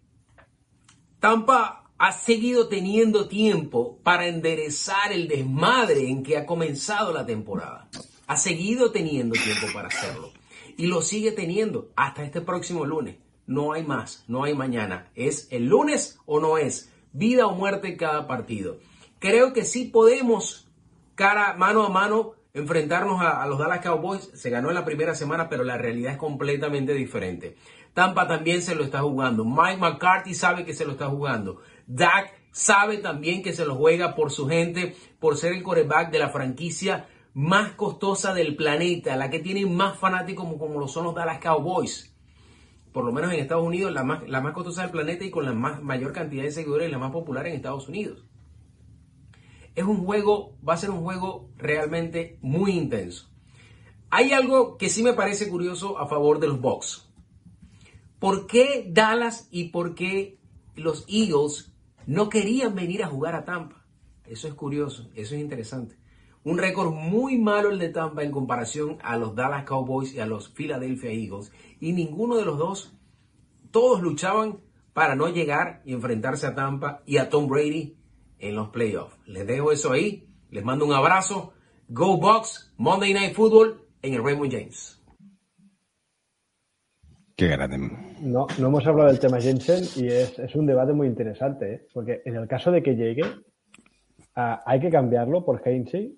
Tampa ha seguido teniendo tiempo para enderezar el desmadre en que ha comenzado la temporada. Ha seguido teniendo tiempo para hacerlo. Y lo sigue teniendo hasta este próximo lunes. No hay más, no hay mañana. Es el lunes o no es. Vida o muerte cada partido. Creo que sí podemos, cara, mano a mano, enfrentarnos a, los Dallas Cowboys. Se ganó en la primera semana, pero la realidad es completamente diferente. Tampa también se lo está jugando. Mike McCarthy sabe que se lo está jugando. Dak sabe también que se lo juega por su gente, por ser el coreback de la franquicia más costosa del planeta, la que tiene más fanáticos como, como lo son los Dallas Cowboys. Por lo menos en Estados Unidos, la más, la más costosa del planeta y con la más, mayor cantidad de seguidores y la más popular en Estados Unidos. Es un juego, va a ser un juego realmente muy intenso. Hay algo que sí me parece curioso a favor de los Bucks. ¿Por qué Dallas y por qué los Eagles no querían venir a jugar a Tampa? Eso es curioso, eso es interesante. Un récord muy malo el de Tampa en comparación a los Dallas Cowboys y a los Philadelphia Eagles. Y ninguno de los dos, todos luchaban para no llegar y enfrentarse a Tampa y a Tom Brady en los playoffs. Les dejo eso ahí. Les mando un abrazo. Go Bucks, Monday Night Football en el Raymond James. Qué grande. No, no hemos hablado del tema Jensen y es, es un debate muy interesante, ¿eh? porque en el caso de que llegue, uh, hay que cambiarlo por Heinze.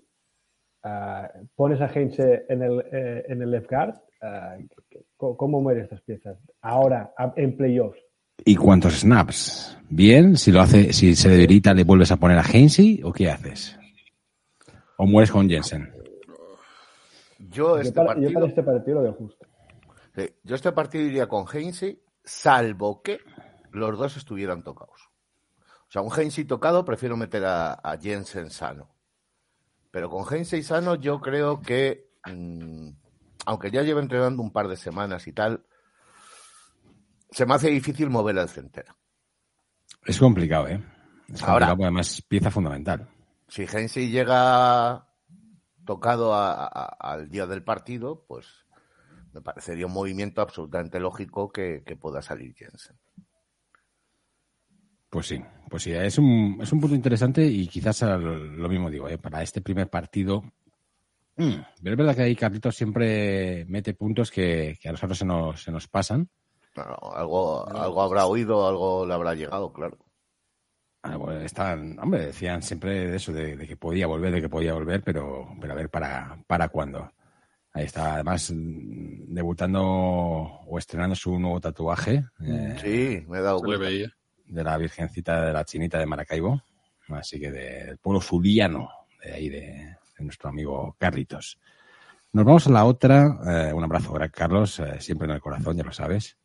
Uh, pones a Heinze en el, eh, en el left guard. Uh, ¿Cómo muere estas piezas? Ahora, en playoffs. ¿Y cuántos snaps? Bien, si lo hace, si se debilita, le vuelves a poner a Heinze o qué haces? ¿O mueres con Jensen? Yo este, para, partido, yo para este partido lo veo justo. Sí, yo este partido iría con Heinze, salvo que los dos estuvieran tocados. O sea, un Heinze tocado prefiero meter a, a Jensen sano. Pero con Heinze sano yo creo que, mmm, aunque ya lleva entrenando un par de semanas y tal, se me hace difícil mover el centeno. Es complicado, ¿eh? Es Ahora, complicado, además pieza fundamental. Si Heinze llega tocado a, a, al día del partido, pues me parecería un movimiento absolutamente lógico que, que pueda salir Jensen. Pues sí, pues sí, es un, es un punto interesante y quizás lo mismo digo, ¿eh? para este primer partido. Mmm, pero es verdad que ahí Carlitos siempre mete puntos que, que a nosotros se nos, se nos pasan. No, algo, algo habrá oído, algo le habrá llegado, claro. Ah, bueno, están, hombre, decían siempre de eso, de, de, que podía volver, de que podía volver, pero, pero a ver para, para cuándo. Ahí está, además, debutando o estrenando su nuevo tatuaje. Eh, sí, me he dado cuenta. veía. De la Virgencita de la Chinita de Maracaibo. Así que del pueblo zuliano, de ahí, de, nuestro amigo Carlitos. Nos vamos a la otra. Eh, un abrazo, Carlos, eh, siempre en el corazón, ya lo sabes.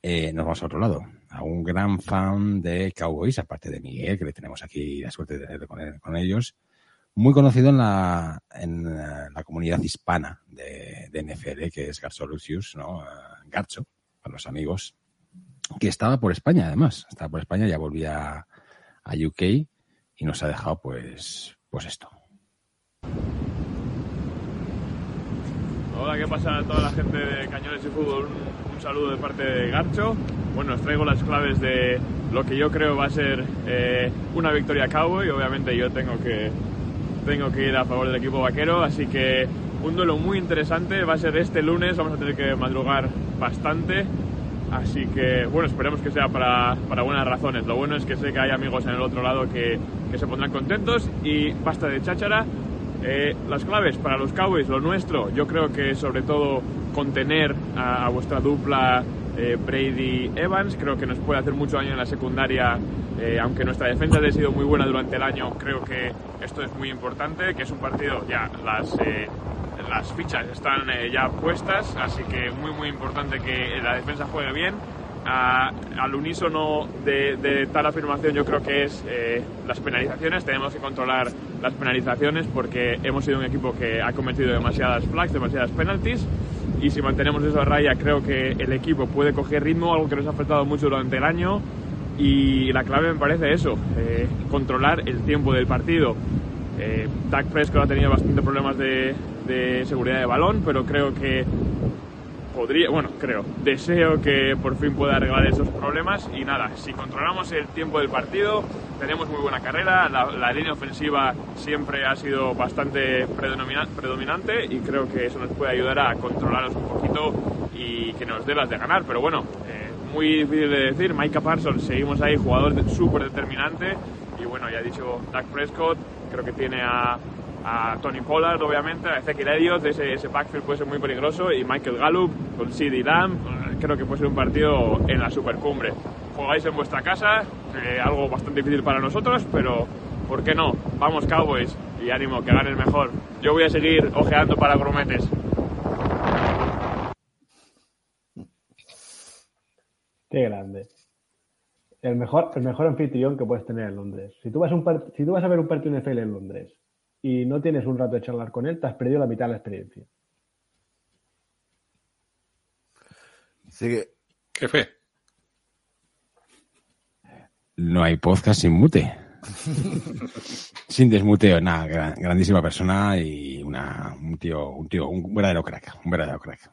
Eh, nos vamos a otro lado, a un gran fan de Cowboys, aparte de Miguel, que le tenemos aquí la suerte de tener con, con ellos, muy conocido en la, en la comunidad hispana de, de NFL, que es Garzo Lucius, ¿no? Garcho, para los amigos, que estaba por España, además, estaba por España, ya volvía a UK y nos ha dejado, pues, pues esto. Hola, ¿qué pasa a toda la gente de Cañones y Fútbol? Un, saludo de parte de Garcho. Bueno, os traigo las claves de lo que yo creo va a ser eh, una victoria cowboy. Obviamente yo tengo que, tengo que ir a favor del equipo vaquero, así que un duelo muy interesante. Va a ser este lunes, vamos a tener que madrugar bastante. Así que, bueno, esperemos que sea para, para buenas razones. Lo bueno es que sé que hay amigos en el otro lado que, que se pondrán contentos y basta de cháchara. Eh, las claves para los Cowboys, lo nuestro, yo creo que sobre todo contener a, a vuestra dupla eh, Brady-Evans, creo que nos puede hacer mucho daño en la secundaria, eh, aunque nuestra defensa haya sido muy buena durante el año, creo que esto es muy importante, que es un partido, ya las, eh, las fichas están ya puestas, así que muy muy importante que la defensa juegue bien. Uh, al unísono de, de, tal afirmación yo creo que es eh, las penalizaciones. Tenemos que controlar las penalizaciones porque hemos sido un equipo que ha cometido demasiadas flags, demasiadas penalties y si mantenemos eso a raya creo que el equipo puede coger ritmo, algo que nos ha afectado mucho durante el año y la clave me parece eso, eh, controlar el tiempo del partido. Eh, Dak Prescott ha tenido bastante problemas de, de seguridad de balón, pero creo que podría, bueno, creo, deseo que por fin pueda arreglar esos problemas. Y nada, si controlamos el tiempo del partido, tenemos muy buena carrera, la, línea ofensiva siempre ha sido bastante predominante y creo que eso nos puede ayudar a controlarnos un poquito y que nos dé las de ganar, pero bueno, eh, muy difícil de decir, Micah Parsons, seguimos ahí, jugador súper determinante y bueno, ya he dicho Dak Prescott, creo que tiene a a Tony Pollard, obviamente, a Ezekiel Elliott, ese, ese backfield puede ser muy peligroso, y Michael Gallup con CD Lamb, creo que puede ser un partido en la supercumbre. Jugáis en vuestra casa, eh, algo bastante difícil para nosotros, pero ¿por qué no? Vamos Cowboys y ánimo, que ganen mejor. Yo voy a seguir ojeando para Grometes. Qué grande. El mejor, el mejor anfitrión que puedes tener en Londres. Si tú vas, un si tú vas a ver un partido NFL en Londres y no tienes un rato de charlar con él, te has perdido la mitad de la experiencia. Sigue. Jefe. No hay podcast sin mute. sin desmuteo, nada, grandísima persona y una, un tío, un tío, un verdadero crack, un verdadero crack.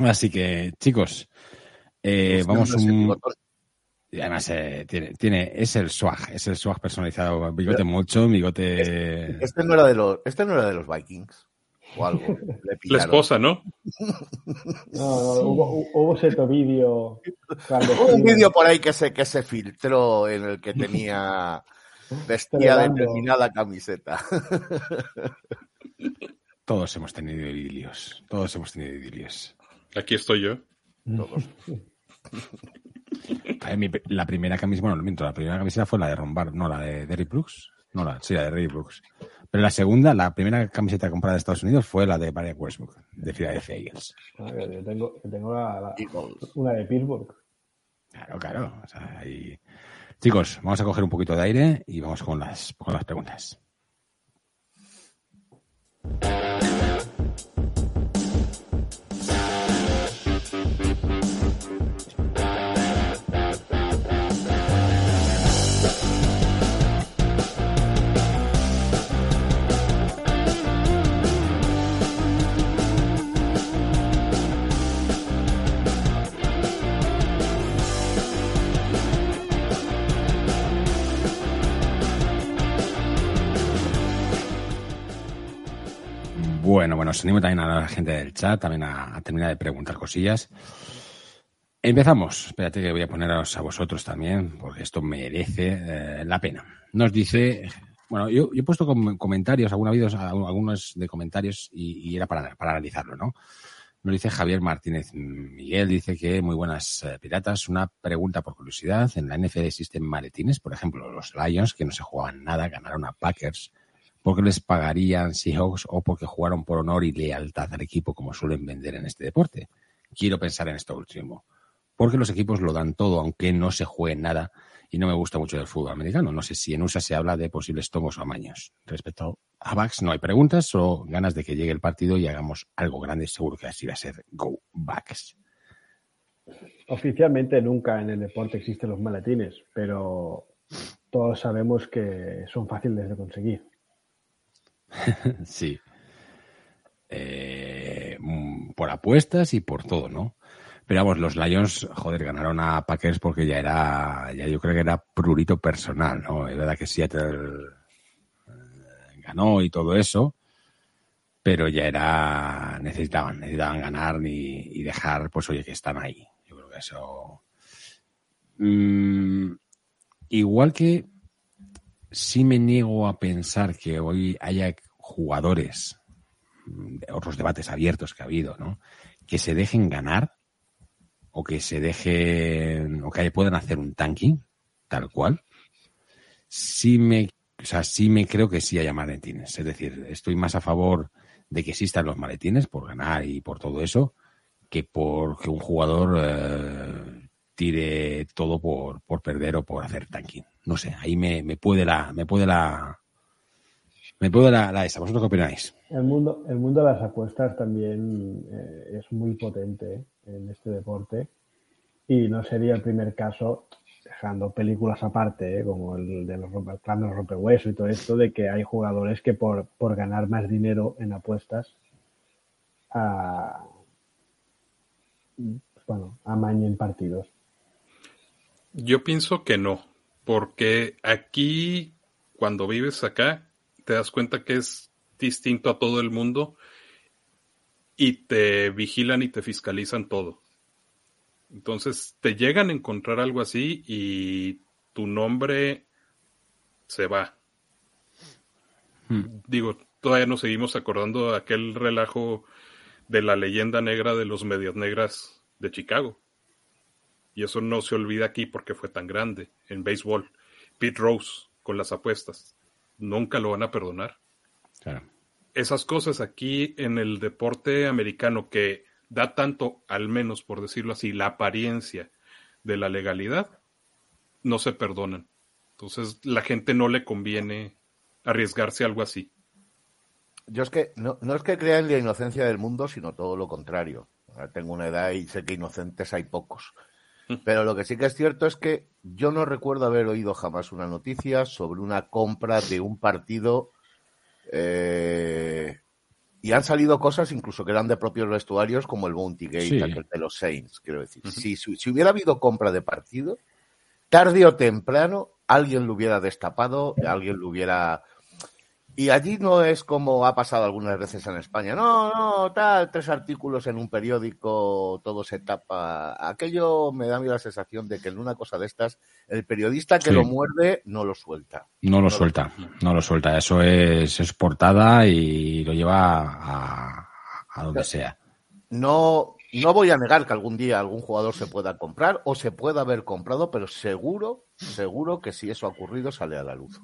Así que, chicos, eh, vamos un, y además eh, tiene, tiene, es el swag, es el swag personalizado, bigote mucho, bigote. Este, este, no era de los, este no era de los Vikings. O algo. La esposa, ¿no? No, no hubo, hubo cierto vídeo. Hubo un vídeo por ahí que se, que se filtró en el que tenía vestía determinada camiseta. Todos hemos tenido idilios. Todos hemos tenido idilios. Aquí estoy yo. Todos. La primera camiseta, bueno, miento, la primera camiseta fue la de Rombar, no la de Derry Brooks. No, la, sí, la de Derry Brooks. Pero la segunda, la primera camiseta comprada de Estados Unidos fue la de Barry Westbrook, de Philadelphia Eagles. Yo tengo, tengo la, una de Pittsburgh. Claro, claro. Chicos, vamos a coger un poquito de aire y vamos con las, con las preguntas. Bueno, bueno, os animo también a la gente del chat también a, terminar de preguntar cosillas. Empezamos. Espérate que voy a poneros a vosotros también, porque esto merece eh, la pena. Nos dice, bueno, yo, he puesto comentarios, algunos, algunos de comentarios y, era para, analizarlo, ¿no? Nos dice Javier Martínez Miguel, dice que muy buenas eh, piratas. Una pregunta por curiosidad. En la NFL existen maletines, por ejemplo, los Lions, que no se jugaban nada, ganaron a Packers porque les pagarían Seahawks o porque jugaron por honor y lealtad al equipo como suelen vender en este deporte. Quiero pensar en esto último, porque los equipos lo dan todo aunque no se juegue nada y no me gusta mucho el fútbol americano. No sé si en USA se habla de posibles tomos o amaños. Respecto a Bucks no hay preguntas o ganas de que llegue el partido y hagamos algo grande. Seguro que así va a ser Go Bucks. Oficialmente nunca en el deporte existen los maletines, pero todos sabemos que son fáciles de conseguir. sí. Eh, mm, por apuestas y por todo, ¿no? Pero vamos, los Lions, joder, ganaron a Packers porque ya era, ya yo creo que era prurito personal, ¿no? Es verdad que Seattle eh, ganó y todo eso, pero ya era, necesitaban, necesitaban ganar y, dejar, pues oye, que están ahí. Yo creo que eso... Mm, igual que sí me niego a pensar que hoy haya jugadores, mm, otros debates abiertos que ha habido, ¿no? Que se dejen ganar o que se dejen, o que puedan hacer un tanking, tal cual. Sí me, o sea, sí me creo que sí haya maletines. Es decir, estoy más a favor de que existan los maletines por ganar y por todo eso, que por que un jugador eh, tire todo por, por perder o por hacer tanking no sé, ahí me, me puede la, me puede la, Me puedo la, la esa. ¿Vosotros qué opináis? El mundo, el mundo de las apuestas también eh, es muy potente en este deporte y no sería el primer caso, dejando películas aparte, eh, como el de los el los rompehuesos y todo esto, de que hay jugadores que por, por ganar más dinero en apuestas a, bueno, amañen partidos. Yo pienso que no, porque aquí, cuando vives acá, te das cuenta que es distinto a todo el mundo y te vigilan y te fiscalizan todo. Entonces te llegan a encontrar algo así y tu nombre se va. Hmm. Digo, todavía nos seguimos acordando de aquel relajo de la leyenda negra de los medias negras de Chicago. Y eso no se olvida aquí porque fue tan grande en béisbol. Pete Rose con las apuestas. Nunca lo van a perdonar. Esas cosas aquí en el deporte americano que da tanto, al menos por decirlo así, la apariencia de la legalidad, no se perdonan. Entonces, la gente no le conviene arriesgarse a algo así. Yo es que no, no es que crea en la inocencia del mundo, sino todo lo contrario. tengo una edad y sé que inocentes hay pocos. Pero lo que sí que es cierto es que yo no recuerdo haber oído jamás una noticia sobre una compra de un partido eh, y han salido cosas incluso que eran de propios vestuarios, como el Bounty Gate, de los Saints, quiero decir. si, si, hubiera habido compra de partido, tarde o temprano alguien lo hubiera destapado, alguien lo hubiera y allí no es como ha pasado algunas veces en España. No, no, tal, tres artículos en un periódico, todo se tapa. Aquello me da a mí la sensación de que en una cosa de estas, el periodista que lo muerde no lo suelta. No lo suelta, no lo suelta. Eso es, es portada y lo lleva a, a donde sea. No, no voy a negar que algún día algún jugador se pueda comprar o se pueda haber comprado, pero seguro, seguro que si eso ha ocurrido sale a la luz.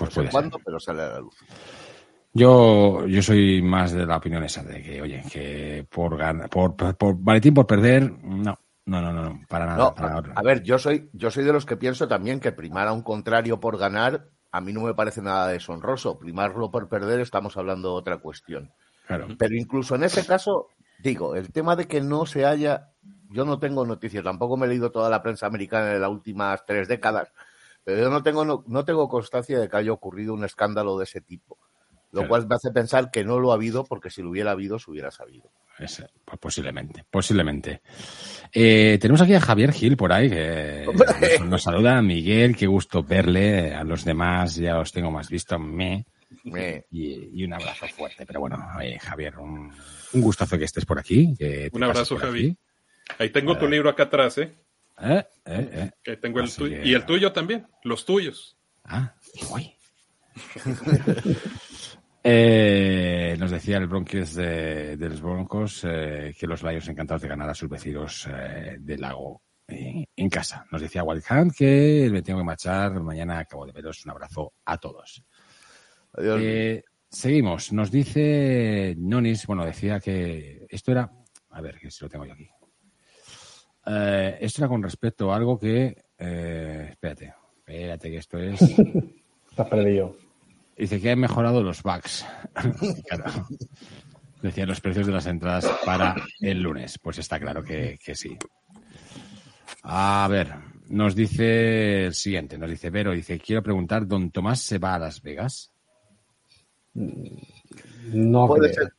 Pues puede cuándo, pero sale a la luz. Yo, yo soy más de la opinión esa, de que, oye, que por ganar, por, por, por Valentín por perder, no, no, no, no, para nada. a ver, yo soy, yo soy de los que pienso también que primar a un contrario por ganar, a mí no me parece nada deshonroso. Primarlo por perder, estamos hablando de otra cuestión. Claro. Pero incluso en ese caso, digo, el tema de que no se haya, yo no tengo noticias, tampoco me he leído toda la prensa americana en las últimas tres décadas, pero yo no tengo, no, tengo constancia de que haya ocurrido un escándalo de ese tipo. Lo cual me hace pensar que no lo ha habido porque si lo hubiera habido se hubiera sabido. pues posiblemente, posiblemente. Eh, tenemos aquí a Javier Gil por ahí que nos, saluda. Miguel, qué gusto verle. A los demás ya os tengo más visto. Me. Y, un abrazo fuerte. Pero bueno, Javier, un, gustazo que estés por aquí. un abrazo, Javi. Ahí tengo tu libro acá atrás, ¿eh? Eh, eh, eh. tengo el tuyo. Y el tuyo también, los tuyos. Ah, eh, nos decía el Bronquis de, los Broncos que los Lions encantados de ganar a sus vecinos del lago en casa. Nos decía Wildhand que me tengo que marchar. Mañana acabo de veros. Un abrazo a todos. seguimos. Nos dice Nonis, bueno, decía que esto era. A ver, que si lo tengo yo aquí. Eh, esto era con respecto a algo que. Eh, espérate, espérate, que esto es. Estás perdido. Dice que han mejorado los bugs. Decía los precios de las entradas para el lunes. Pues está claro que, sí. A ver, nos dice el siguiente, nos dice Vero, dice, quiero preguntar, ¿don Tomás se va a Las Vegas? No puede ser,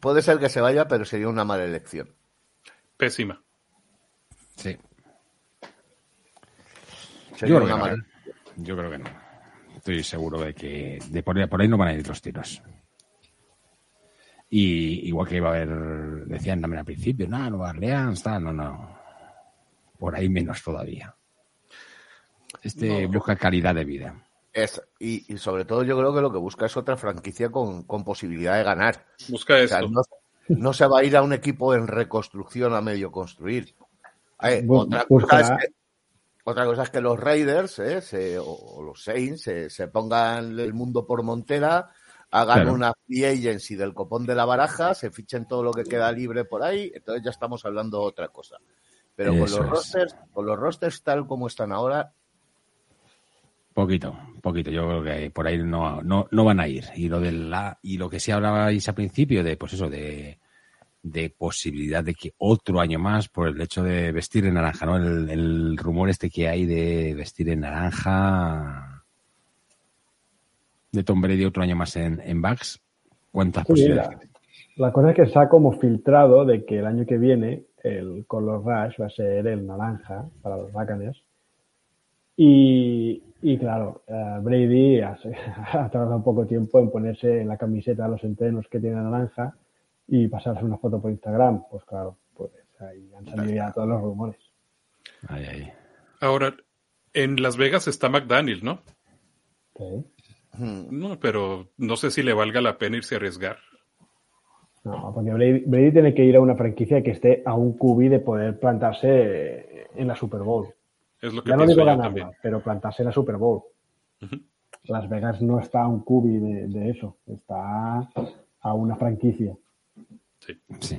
puede ser que se vaya, pero sería una mala elección. Pésima. Sí. Yo creo, que no, Yo creo que no. Estoy seguro de que de por, ahí, no van a ir los tiros. Y igual que iba a haber, decían también al principio, no, Nueva Orleans, está, no, no. Por ahí menos todavía. Este busca calidad de vida. Es, y, sobre todo yo creo que lo que busca es otra franquicia con, posibilidad de ganar. Busca eso. no, se va a ir a un equipo en reconstrucción a medio construir otra, cosa es que, los Raiders eh, o, los Saints se pongan el mundo por montera, hagan una free agency del copón de la baraja, se fichen todo lo que queda libre por ahí, entonces ya estamos hablando de otra cosa. Pero con los rosters, con los rosters tal como están ahora, Poquito, poquito. Yo creo que por ahí no, no, no van a ir. Y lo de la, y lo que sí hablabais al principio de, pues eso, de, de posibilidad de que otro año más, por el hecho de vestir en naranja, ¿no? El, el rumor este que hay de vestir en naranja de Tom Brady otro año más en, en Bucks, ¿cuántas Sí, posibilidades? la, la cosa es que se ha como filtrado de que el año que viene el color rush va a ser el naranja para los Buccaneers. Y, y claro, eh, Brady ha, ha tardado poco tiempo en ponerse la camiseta los entrenos que tiene naranja y pasarse una foto por Instagram. Pues claro, pues ahí han salido ya todos los rumores. Ay, ay. Ahora, en Las Vegas está McDaniel, ¿no? Sí. Hmm. No, pero no sé si le valga la pena irse a arriesgar. No, porque Brady, Brady tiene que ir a una franquicia que esté a un cubi de poder plantarse en la Super Bowl. Es lo que Ya no digo ganarla, también. pero plantarse en la Super Bowl. Las Vegas no está a un cubi de, de eso, está a una franquicia. Sí. Sí,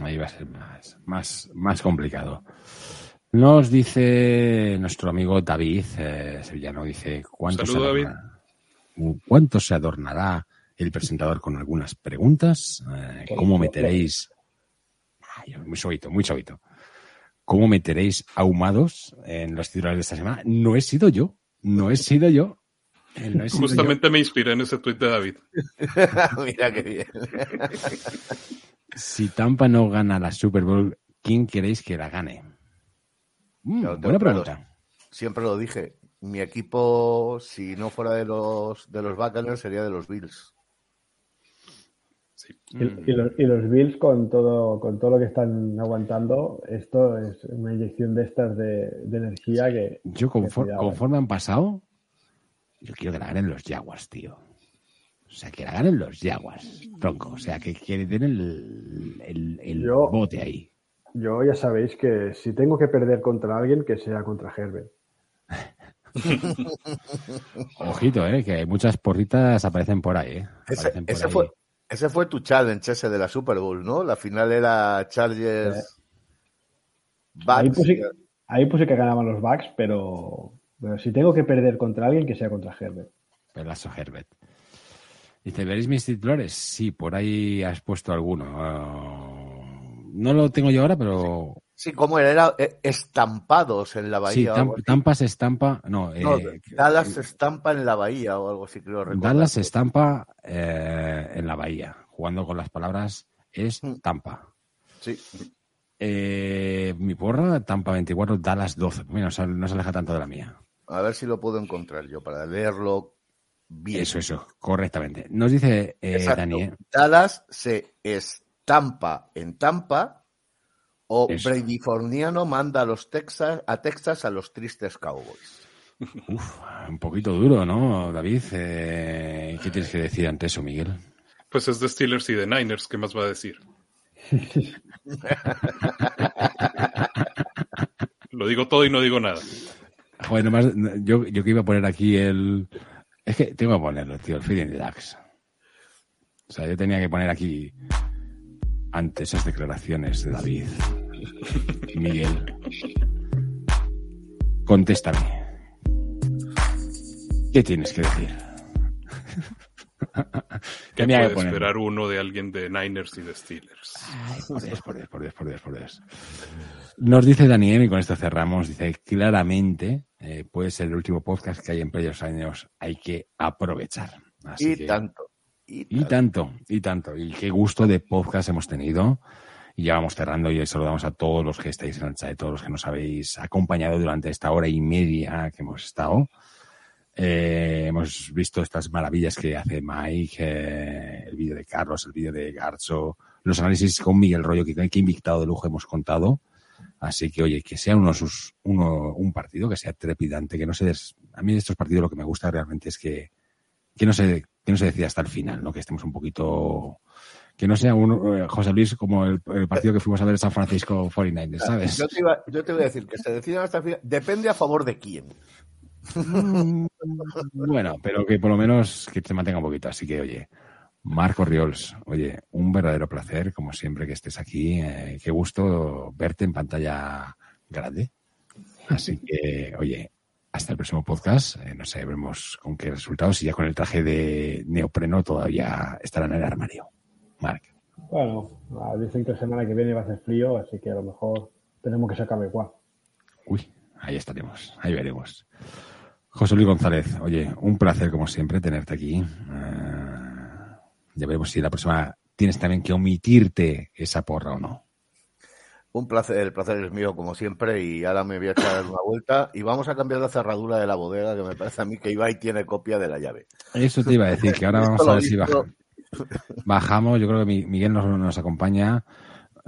ahí va a ser más, más, más complicado. Nos dice nuestro amigo David eh, Sevillano, dice, ¿cuánto se, Saludo, adorna- ¿cuánto se adornará el presentador con algunas preguntas? Eh, ¿Cómo meteréis? Ay, muy suavito, muy suavito. ¿Cómo meteréis ahumados en los titulares de esta semana? No he sido yo, no he sido yo. Eh, no he sido yo. Justamente me inspiré en ese tuit de David. Mira qué bien. Si Tampa no gana la Super Bowl, ¿quién queréis que la gane? Mm, buena pregunta. Siempre lo dije. Mi equipo, si no fuera de los de los Buccaneers, sería de los Bills. Sí. Y, y los, y los Bills con todo, con todo lo que están aguantando, esto es una inyección de estas de, de energía que Yo, confor- cuidado, eh. conforme han pasado, yo quiero que la ganen los Jaguars, tío. O sea, que la ganen los Jaguars, tronco. O sea, que, que den el, el, el Yo- bote ahí. yo ya sabéis que si tengo que perder contra alguien, que sea contra Herbert. Ojito, eh, que muchas porritas aparecen por ahí, eh. Ese, Aparecen por ese ahí. fue, ese fue tu challenge ese de la Super Bowl, ¿no? La final era Chargers. Ahí Bucks. puse, ahí puse que ganaban los Bucks, pero, pero si tengo que perder contra alguien, que sea contra Herbert. Pedazo Herbert. Dice, ¿veréis mis titulares? Sí, por ahí has puesto alguno. Ah, no lo tengo yo ahora, pero Sí, ¿cómo era? Era eh, estampados en la sí, bahía. o Tam- algo así. Tampa se estampa. No, No, eh, Dallas estampa en la bahía o algo así, creo recordar. Dallas estampa eh, en la bahía, jugando con las palabras es Mm. Tampa. Sí. Mi porra, Tampa 24, Dallas 12. Mira, no se, no se aleja tanto de la mía. A ver si lo puedo encontrar yo para leerlo bien. Eso, eso, correctamente. Nos dice eh. Dani, ¿eh? Dallas se estampa en Tampa o Eso. Bradyforniano manda a los Texas a Texas a los tristes Cowboys. Uf, un poquito duro, ¿no, David? Eh, ¿Qué tienes que decir ante eso, Miguel? Pues es de Steelers y de Niners, ¿qué más va a decir? Lo digo todo y no digo nada. Joder, nomás, yo, yo que iba a poner aquí el... Es que tengo que ponerlo, tío, el feeding de Dax. O sea, yo tenía que poner aquí, ante esas declaraciones de David, Miguel, contéstame. ¿Qué tienes que decir? ¿Qué que puede esperar uno de alguien de Niners y de Steelers? Ay, por Dios, por Dios, por Dios, por Dios, por Dios. Nos dice Daniel, y con esto cerramos, dice claramente, eh, puede ser el último podcast que hay en previos años, hay que aprovechar. Así y que- tanto. Y, y tanto. y tanto. Y qué gusto de podcast hemos tenido. Y ya vamos cerrando y saludamos a todos los que estáis en el chat, todos los que nos habéis acompañado durante esta hora y media que hemos estado. Eh, hemos visto estas maravillas que hace Mike, eh, el vídeo de Carlos, el vídeo de Garcho, los análisis con Miguel Rollo, que, que invitado de lujo hemos contado. Así que, oye, que sea uno, sus, uno un partido que sea trepidante, que no se des... A mí de estos partidos lo que me gusta realmente es que, que no se que no se decida hasta el final, ¿no? Que estemos un poquito que no sea un eh, José Luis como el, el partido que fuimos a ver en San Francisco 49ers, ¿sabes? Yo te, iba- yo te voy a decir que se decidan hasta el final. Depende a favor de quién. Mm, bueno, pero que por lo menos que se mantenga un poquito. Así que, oye, Marco Riols, oye, un verdadero placer, como siempre que estés aquí. eh, qué gusto verte en pantalla grande. Así que, oye, hasta el próximo podcast. Eh, no sé, veremos con qué resultados. Y ya con el traje de neopreno todavía estará en el armario. Marc. Bueno, dicen que la semana que viene va a hacer frío, así que a lo mejor tenemos que sacarlo igual. Uy, ahí estaremos, ahí veremos. José Luis González, oye, un placer como siempre tenerte aquí. Eh, ya veremos si la próxima tienes también que omitirte esa porra o no. Un placer, el placer es mío como siempre y ahora me voy a echar una vuelta y vamos a cambiar la cerradura de la bodega que me parece a mí que Ibai tiene copia de la llave. Eso te iba a decir, que ahora vamos a ver si bajamos. Bajamos, yo creo que Miguel nos, nos acompaña.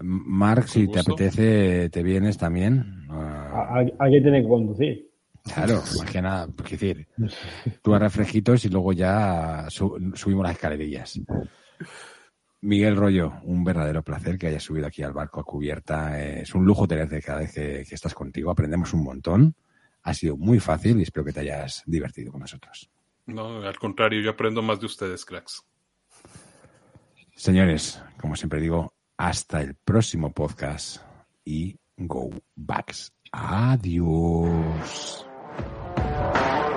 Marc, si te apetece, te vienes también. Alguien tiene que conducir. Claro, más que nada, es decir, tú a refresquitos y luego ya subimos las escalerillas. Miguel Rollo, un verdadero placer que hayas subido aquí al barco a cubierta. Es un lujo tenerte cada vez que, estás contigo. Aprendemos un montón. Ha sido muy fácil y espero que te hayas divertido con nosotros. No, al contrario, yo aprendo más de ustedes, cracks. Señores, como siempre digo, hasta el próximo podcast y go backs. Adiós. Música